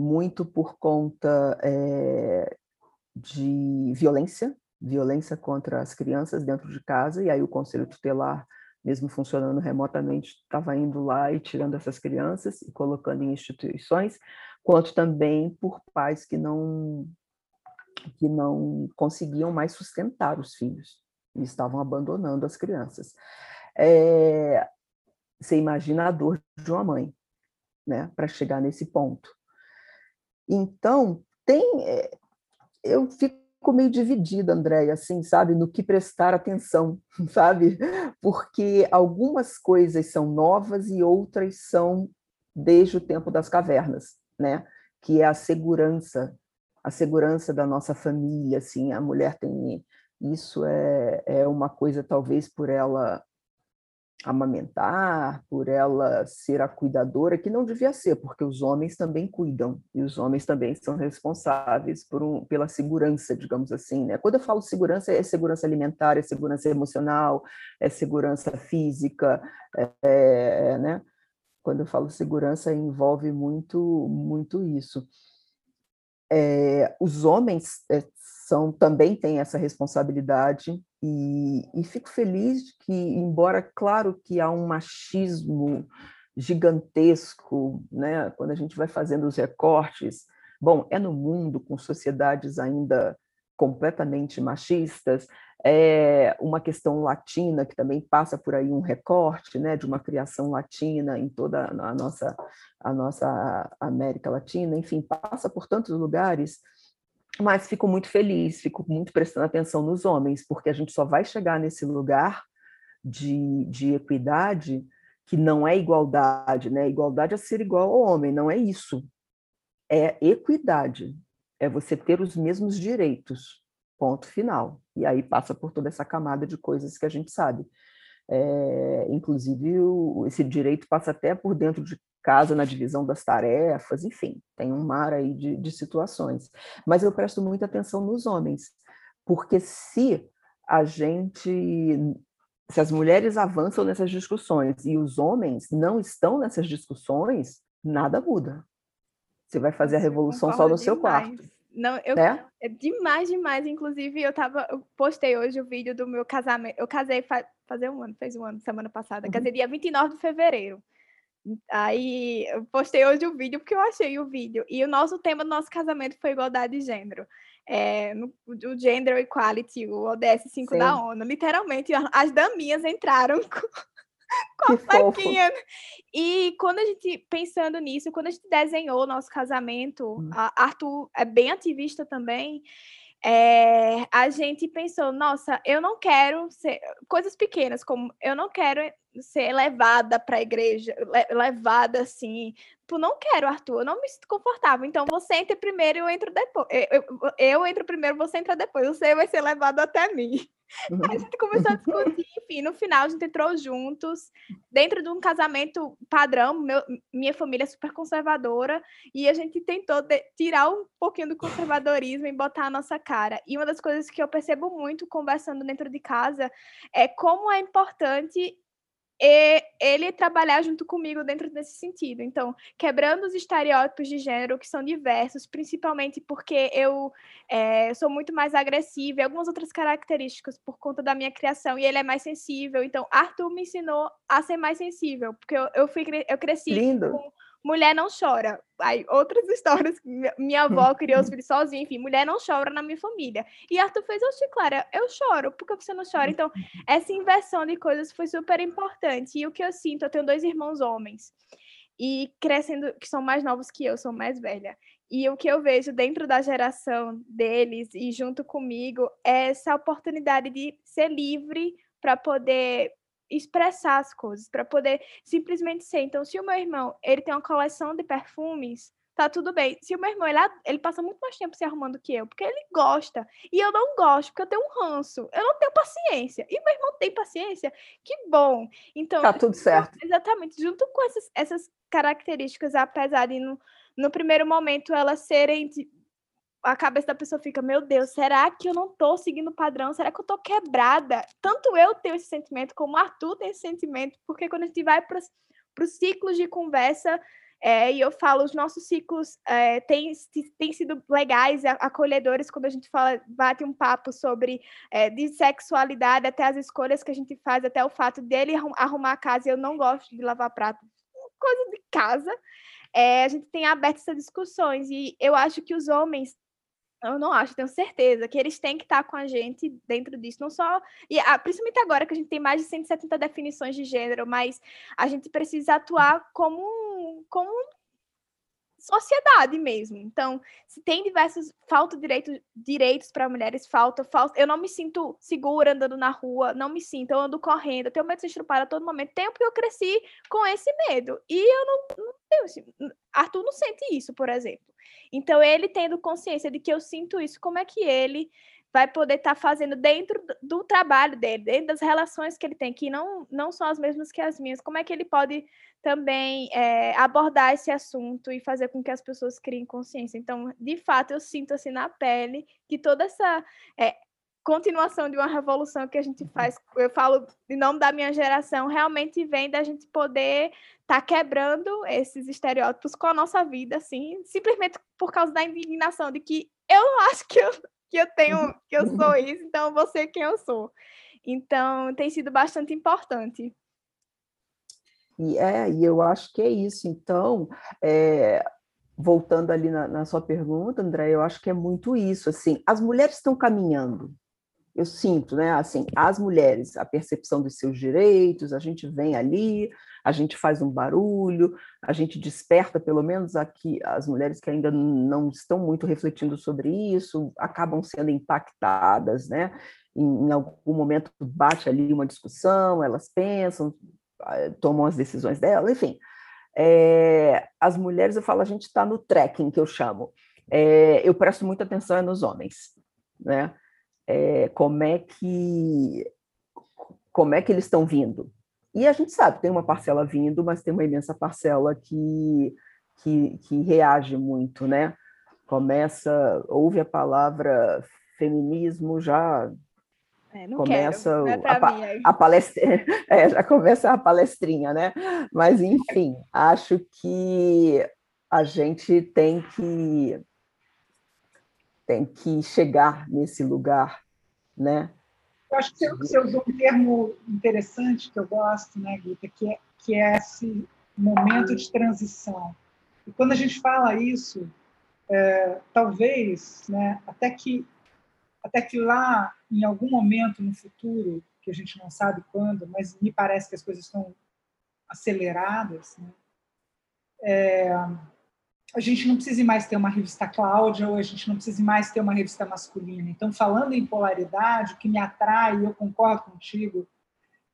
muito por conta é, de violência, violência contra as crianças dentro de casa, e aí o Conselho Tutelar, mesmo funcionando remotamente, estava indo lá e tirando essas crianças e colocando em instituições, quanto também por pais que não que não conseguiam mais sustentar os filhos e estavam abandonando as crianças. É, você imagina a dor de uma mãe, né, para chegar nesse ponto. Então, tem, é, eu fico meio dividida, Andréia, assim, sabe, no que prestar atenção, sabe? Porque algumas coisas são novas e outras são desde o tempo das cavernas, né? Que é a segurança a segurança da nossa família, assim, a mulher tem isso é, é uma coisa talvez por ela amamentar, por ela ser a cuidadora, que não devia ser, porque os homens também cuidam, e os homens também são responsáveis por um, pela segurança, digamos assim. Né? Quando eu falo segurança, é segurança alimentar, é segurança emocional, é segurança física, é, é, né? Quando eu falo segurança, envolve muito, muito isso é, os homens é, são também têm essa responsabilidade e, e, fico feliz que, embora claro que há um machismo gigantesco, né, quando a gente vai fazendo os recortes, bom, é no mundo com sociedades ainda completamente machistas, é uma questão latina que também passa por aí um recorte, né, de uma criação latina em toda a nossa a nossa América Latina, enfim, passa por tantos lugares, mas fico muito feliz, fico muito prestando atenção nos homens, porque a gente só vai chegar nesse lugar de, de equidade que não é igualdade, né? Igualdade é ser igual ao homem, não é isso. É equidade, é você ter os mesmos direitos, ponto final. E aí passa por toda essa camada de coisas que a gente sabe. É, inclusive, o, esse direito passa até por dentro de casa, na divisão das tarefas, enfim, tem um mar aí de, de situações. Mas eu presto muita atenção nos homens, porque se a gente se as mulheres avançam nessas discussões e os homens não estão nessas discussões, nada muda. Você vai fazer a revolução só no demais. seu quarto. Não, eu é? é demais, demais. Inclusive, eu tava, eu postei hoje o vídeo do meu casamento. Eu casei faz fazer um ano, fez um ano, semana passada. Uhum. Casei dia 29 de fevereiro. Aí eu postei hoje o vídeo porque eu achei o vídeo. E o nosso tema do nosso casamento foi igualdade de gênero. É, no, o Gender Equality, o ODS 5 Sim. da ONU. Literalmente, as daminhas entraram com, com a plaquinha. E quando a gente, pensando nisso, quando a gente desenhou o nosso casamento, hum. Arthur é bem ativista também, é, a gente pensou, nossa, eu não quero ser coisas pequenas, como eu não quero ser levada para a igreja, levada assim. Tipo, não quero, Arthur, eu não me sinto confortável. Então você entra primeiro e eu entro depois. Eu, eu, eu entro primeiro, você entra depois. Você vai ser levado até mim. Uhum. A gente começou a discutir, enfim, no final a gente entrou juntos, dentro de um casamento padrão, meu, minha família é super conservadora, e a gente tentou de, tirar um pouquinho do conservadorismo e botar a nossa cara. E uma das coisas que eu percebo muito conversando dentro de casa é como é importante e ele trabalhar junto comigo dentro desse sentido. Então, quebrando os estereótipos de gênero que são diversos, principalmente porque eu é, sou muito mais agressiva e algumas outras características por conta da minha criação, e ele é mais sensível. Então, Arthur me ensinou a ser mais sensível, porque eu, eu, fui, eu cresci Lindo. com mulher não chora. Aí, outras histórias, minha avó criou os filhos sozinha, enfim, mulher não chora na minha família. E Arthur fez, oxe, Clara, eu choro, por que você não chora? Então, essa inversão de coisas foi super importante. E o que eu sinto, eu tenho dois irmãos homens, e crescendo, que são mais novos que eu, sou mais velha. E o que eu vejo dentro da geração deles e junto comigo é essa oportunidade de ser livre para poder expressar as coisas, para poder simplesmente ser. Então, se o meu irmão ele tem uma coleção de perfumes, tá tudo bem. Se o meu irmão, ele, ele passa muito mais tempo se arrumando que eu, porque ele gosta. E eu não gosto, porque eu tenho um ranço. Eu não tenho paciência. E meu irmão tem paciência. Que bom. Então. Tá tudo certo. Exatamente. Junto com essas, essas características, apesar de no, no primeiro momento elas serem a cabeça da pessoa fica, meu Deus, será que eu não tô seguindo o padrão? Será que eu tô quebrada? Tanto eu tenho esse sentimento, como o Arthur tem esse sentimento, porque quando a gente vai para os ciclos de conversa, é, e eu falo, os nossos ciclos é, têm, têm sido legais, acolhedores, quando a gente fala, bate um papo sobre é, de sexualidade, até as escolhas que a gente faz, até o fato dele arrumar a casa, e eu não gosto de lavar prato, coisa de casa. É, a gente tem aberto essas discussões, e eu acho que os homens eu não acho, tenho certeza que eles têm que estar com a gente dentro disso, não só. E ah, principalmente agora que a gente tem mais de 170 definições de gênero, mas a gente precisa atuar como, como sociedade mesmo. Então, se tem diversos. Falta direito, direitos para mulheres, falta, falta. Eu não me sinto segura andando na rua, não me sinto, eu ando correndo, eu tenho medo de ser estrupada a todo momento. Tempo que eu cresci com esse medo. E eu não, não tenho. Assim, Arthur não sente isso, por exemplo. Então, ele tendo consciência de que eu sinto isso, como é que ele vai poder estar tá fazendo dentro do trabalho dele, dentro das relações que ele tem, que não, não são as mesmas que as minhas, como é que ele pode também é, abordar esse assunto e fazer com que as pessoas criem consciência. Então, de fato, eu sinto assim na pele que toda essa é, continuação de uma revolução que a gente uhum. faz, eu falo em nome da minha geração, realmente vem da gente poder estar tá quebrando esses estereótipos com a nossa vida, assim, simplesmente por causa da indignação de que eu acho que eu, que eu tenho, que eu sou isso, então eu vou ser quem eu sou. Então, tem sido bastante importante. E, é, e eu acho que é isso. Então, é, voltando ali na, na, sua pergunta, André, eu acho que é muito isso. Assim, as mulheres estão caminhando, eu sinto, né? Assim, as mulheres, a percepção dos seus direitos, a gente vem ali, a gente faz um barulho, a gente desperta, pelo menos aqui, as mulheres que ainda não estão muito refletindo sobre isso, acabam sendo impactadas, né? Em, em algum momento bate ali uma discussão, elas pensam, ah, tomam as decisões delas, enfim. É, as mulheres, eu falo, a gente está no trekking, que eu chamo. É, eu presto muita atenção nos homens, né? É, como é que como é que eles estão vindo. E a gente sabe, tem uma parcela vindo, mas tem uma imensa parcela que, que, que reage muito, né? Começa, ouve a palavra feminismo, já é, começa quero, é a, a palestra, é, já começa a palestrinha, né? Mas enfim, acho que a gente tem que tem que chegar nesse lugar, né? Eu acho que você, usou um termo interessante que eu gosto, né, Guita, que é, que é esse momento de transição. E quando a gente fala isso, é, talvez, né, até que até que lá, em algum momento no futuro, que a gente não sabe quando, mas me parece que as coisas estão aceleradas, né, é, a gente não precisa mais ter uma revista Cláudia ou a gente não precisa mais ter uma revista masculina. Então, falando em polaridade, o que me atrai, eu concordo contigo,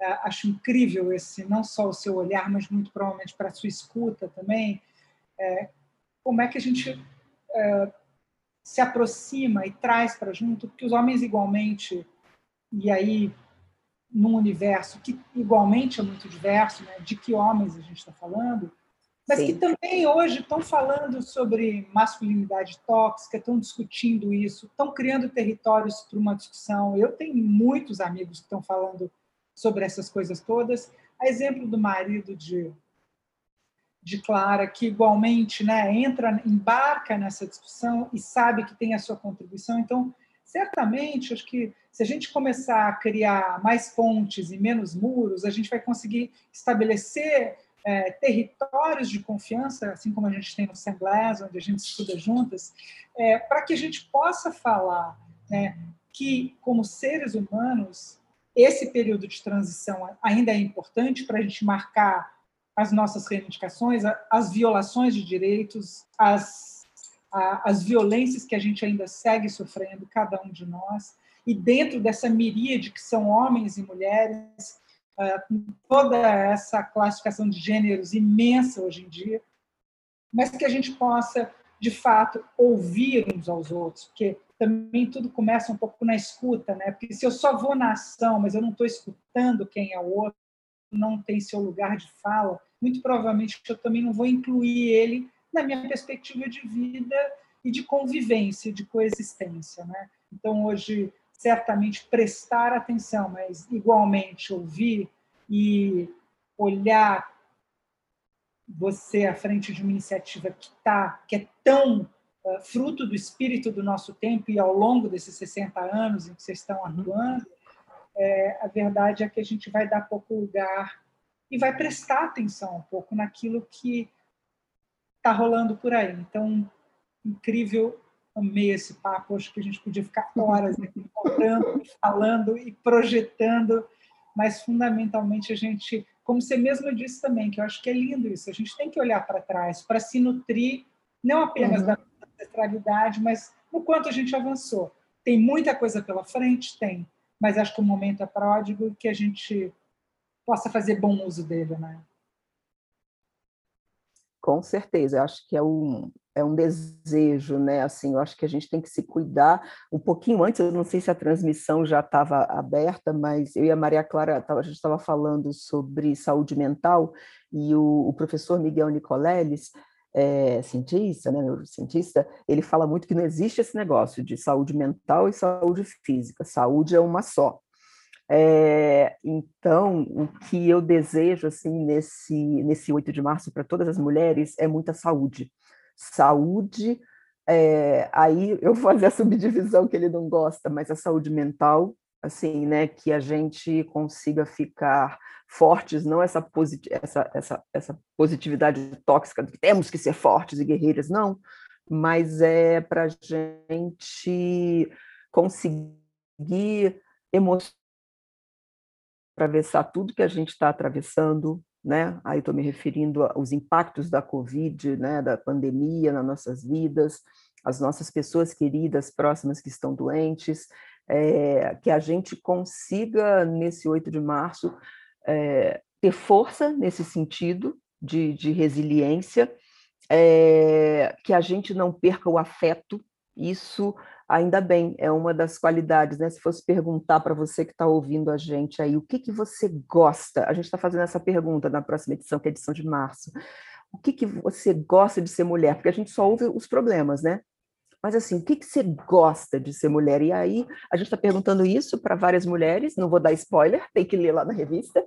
é, acho incrível esse, não só o seu olhar, mas muito provavelmente para a sua escuta também, é, como é que a gente é, se aproxima e traz para junto, porque os homens igualmente, e aí num universo que igualmente é muito diverso, né, de que homens a gente está falando, mas Sim. que também hoje estão falando sobre masculinidade tóxica, estão discutindo isso, estão criando territórios para uma discussão. Eu tenho muitos amigos que estão falando sobre essas coisas todas. A exemplo do marido de, de Clara, que igualmente né, entra, embarca nessa discussão e sabe que tem a sua contribuição. Então, certamente, acho que se a gente começar a criar mais pontes e menos muros, a gente vai conseguir estabelecer é, territórios de confiança, assim como a gente tem no Semblés, onde a gente estuda juntas, é, para que a gente possa falar né, que, como seres humanos, esse período de transição ainda é importante para a gente marcar as nossas reivindicações, as violações de direitos, as, as violências que a gente ainda segue sofrendo, cada um de nós, e dentro dessa miríade que são homens e mulheres, com toda essa classificação de gêneros imensa hoje em dia, mas que a gente possa, de fato, ouvir uns aos outros, porque também tudo começa um pouco na escuta, né? Porque se eu só vou na ação, mas eu não estou escutando quem é o outro, não tem seu lugar de fala, muito provavelmente eu também não vou incluir ele na minha perspectiva de vida e de convivência, de coexistência, né? Então hoje certamente prestar atenção, mas igualmente ouvir e olhar você à frente de uma iniciativa que tá, que é tão uh, fruto do espírito do nosso tempo e ao longo desses 60 anos em que vocês estão atuando, é, a verdade é que a gente vai dar pouco lugar e vai prestar atenção um pouco naquilo que está rolando por aí. Então, incrível, amei esse papo. Acho que a gente podia ficar horas aqui contando, falando e projetando, mas fundamentalmente a gente, como você mesmo disse também, que eu acho que é lindo isso, a gente tem que olhar para trás para se nutrir não apenas uhum. da ancestralidade, mas no quanto a gente avançou. Tem muita coisa pela frente? Tem mas acho que o momento é pródigo que a gente possa fazer bom uso dele, né? Com certeza, eu acho que é um, é um desejo, né? Assim, eu acho que a gente tem que se cuidar um pouquinho antes. Eu não sei se a transmissão já estava aberta, mas eu e a Maria Clara a gente estava falando sobre saúde mental e o, o professor Miguel Nicoleles é, cientista, né, neurocientista, ele fala muito que não existe esse negócio de saúde mental e saúde física, saúde é uma só. É, então, o que eu desejo assim nesse, nesse 8 de março para todas as mulheres é muita saúde. Saúde, é, aí eu vou fazer a subdivisão que ele não gosta, mas a saúde mental, assim, né, que a gente consiga ficar fortes, não essa, posit essa, essa, essa positividade tóxica de que temos que ser fortes e guerreiras, não, mas é para a gente conseguir emocionar, atravessar tudo que a gente está atravessando, né? Aí estou me referindo aos impactos da Covid, né, da pandemia nas nossas vidas, as nossas pessoas queridas, próximas que estão doentes, é, que a gente consiga, nesse 8 de março, é, ter força nesse sentido de, de resiliência, é, que a gente não perca o afeto, isso ainda bem, é uma das qualidades, né? Se fosse perguntar para você que está ouvindo a gente aí, o que, que você gosta? A gente está fazendo essa pergunta na próxima edição, que é a edição de março. O que, que você gosta de ser mulher? Porque a gente só ouve os problemas, né? Mas assim, o que, que você gosta de ser mulher? E aí, a gente está perguntando isso para várias mulheres, não vou dar spoiler, tem que ler lá na revista,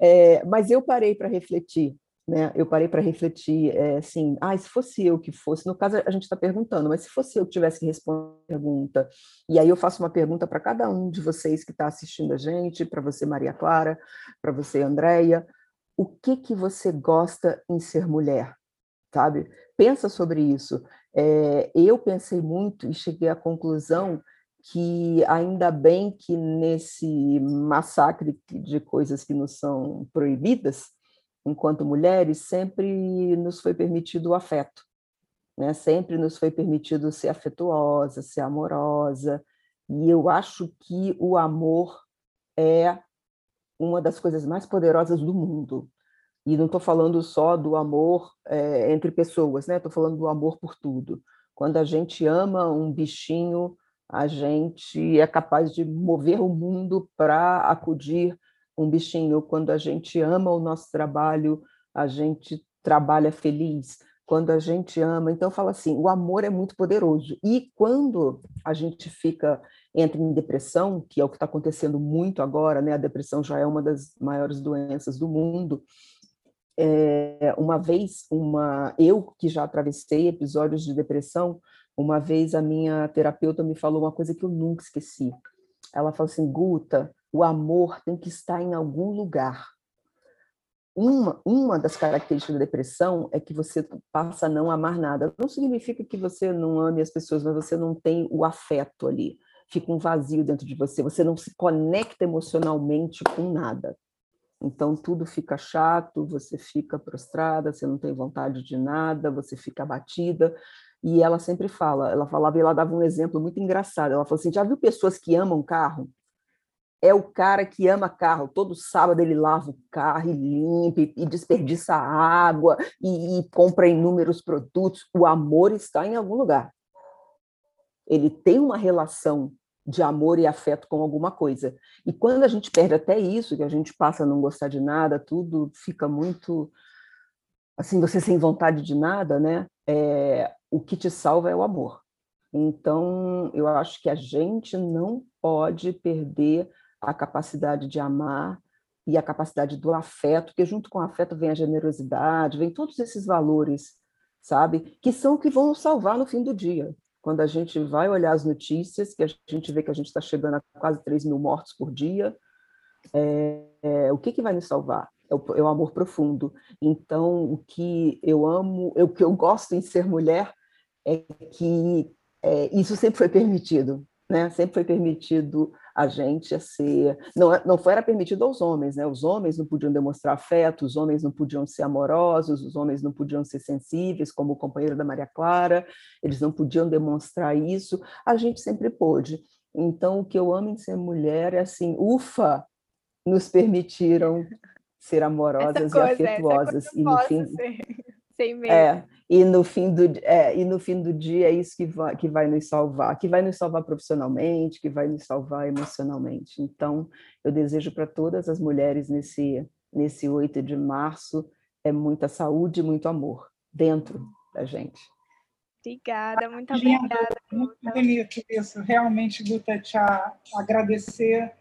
é, mas eu parei para refletir, né? Eu parei para refletir, é, assim, ah, se fosse eu que fosse, no caso a gente está perguntando, mas se fosse eu que tivesse que responder a pergunta, e aí eu faço uma pergunta para cada um de vocês que está assistindo a gente, para você, Maria Clara, para você, Andréia, o que que você gosta em ser mulher? Sabe? Pensa sobre isso. É, eu pensei muito e cheguei à conclusão que ainda bem que nesse massacre de coisas que nos são proibidas, enquanto mulheres, sempre nos foi permitido o afeto, né? sempre nos foi permitido ser afetuosa, ser amorosa, e eu acho que o amor é uma das coisas mais poderosas do mundo. E não estou falando só do amor é, entre pessoas, né? Estou falando do amor por tudo. Quando a gente ama um bichinho, a gente é capaz de mover o mundo para acudir um bichinho. Quando a gente ama o nosso trabalho, a gente trabalha feliz. Quando a gente ama, então fala assim, o amor é muito poderoso. E quando a gente fica entra em depressão, que é o que está acontecendo muito agora, né? A depressão já é uma das maiores doenças do mundo é, uma vez, uma, eu que já atravessei episódios de depressão, uma vez a minha terapeuta me falou uma coisa que eu nunca esqueci. Ela falou assim, Guta, o amor tem que estar em algum lugar. Uma, uma das características da depressão é que você passa a não amar nada. Não significa que você não ame as pessoas, mas você não tem o afeto ali. Fica um vazio dentro de você, você não se conecta emocionalmente com nada. Então tudo fica chato, você fica prostrada, você não tem vontade de nada, você fica abatida. E ela sempre fala, ela falava e ela dava um exemplo muito engraçado. Ela falou assim: já viu pessoas que amam carro? É o cara que ama carro. Todo sábado ele lava o carro e limpa e, desperdiça água e, e compra inúmeros produtos. O amor está em algum lugar. Ele tem uma relação de amor e afeto com alguma coisa. E quando a gente perde até isso, que a gente passa a não gostar de nada, tudo fica muito assim, você sem vontade de nada, né? É, o que te salva é o amor. Então, eu acho que a gente não pode perder a capacidade de amar e a capacidade do afeto, porque junto com o afeto vem a generosidade, vem todos esses valores, sabe? Que são que vão salvar no fim do dia. Quando a gente vai olhar as notícias, que a gente vê que a gente está chegando a quase 3 mil mortos por dia, é, é, o que, que vai nos salvar? É o, é o, amor profundo. Então, o que eu amo, o que eu gosto em ser mulher é que é, isso sempre foi permitido, né? Sempre foi permitido a gente a ser. Não, não foi era permitido aos homens, né? Os homens não podiam demonstrar afeto, os homens não podiam ser amorosos, os homens não podiam ser sensíveis, como o companheiro da Maria Clara, eles não podiam demonstrar isso. A gente sempre pôde. Então, o que eu amo em ser mulher é assim, ufa, nos permitiram ser amorosas coisa, e afetuosas. e no fim, ser, sem medo. É, e no fim do é, e no fim do dia é isso que vai, que vai nos salvar, que vai nos salvar profissionalmente, que vai nos salvar emocionalmente. Então, eu desejo para todas as mulheres nesse nesse 8 de março é muita saúde, muito amor dentro da gente. Obrigada, muito obrigada. Muito bonito isso. Realmente, Guta, te agradecer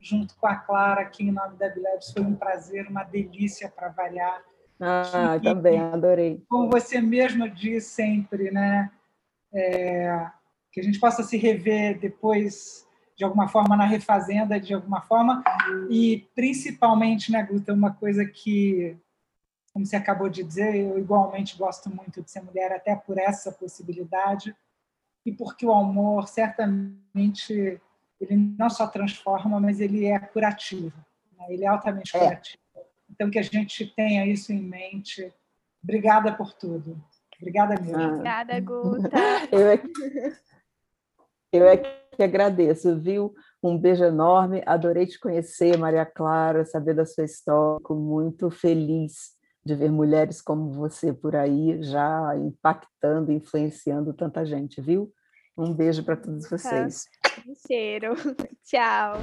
junto com a Clara aqui em nome da Bilebs. Foi um prazer, uma delícia para variar ah, também, adorei. Como você mesma diz sempre, né? É, que a gente possa se rever depois, de alguma forma, na refazenda, de alguma forma. E, principalmente, né, Guta, uma coisa que, como você acabou de dizer, eu igualmente gosto muito de ser mulher, até por essa possibilidade, e porque o amor, certamente, ele não só transforma, mas ele é curativo. Né? Ele é altamente é. Então, que a gente tenha isso em mente. Obrigada por tudo. Obrigada mesmo. Ah. Obrigada, Guta. Eu é, que, eu é que agradeço, viu? Um beijo enorme. Adorei te conhecer, Maria Clara, saber da sua história. Fico muito feliz de ver mulheres como você por aí, já impactando, influenciando tanta gente, viu? Um beijo para todos vocês. Um cheiro. Tchau.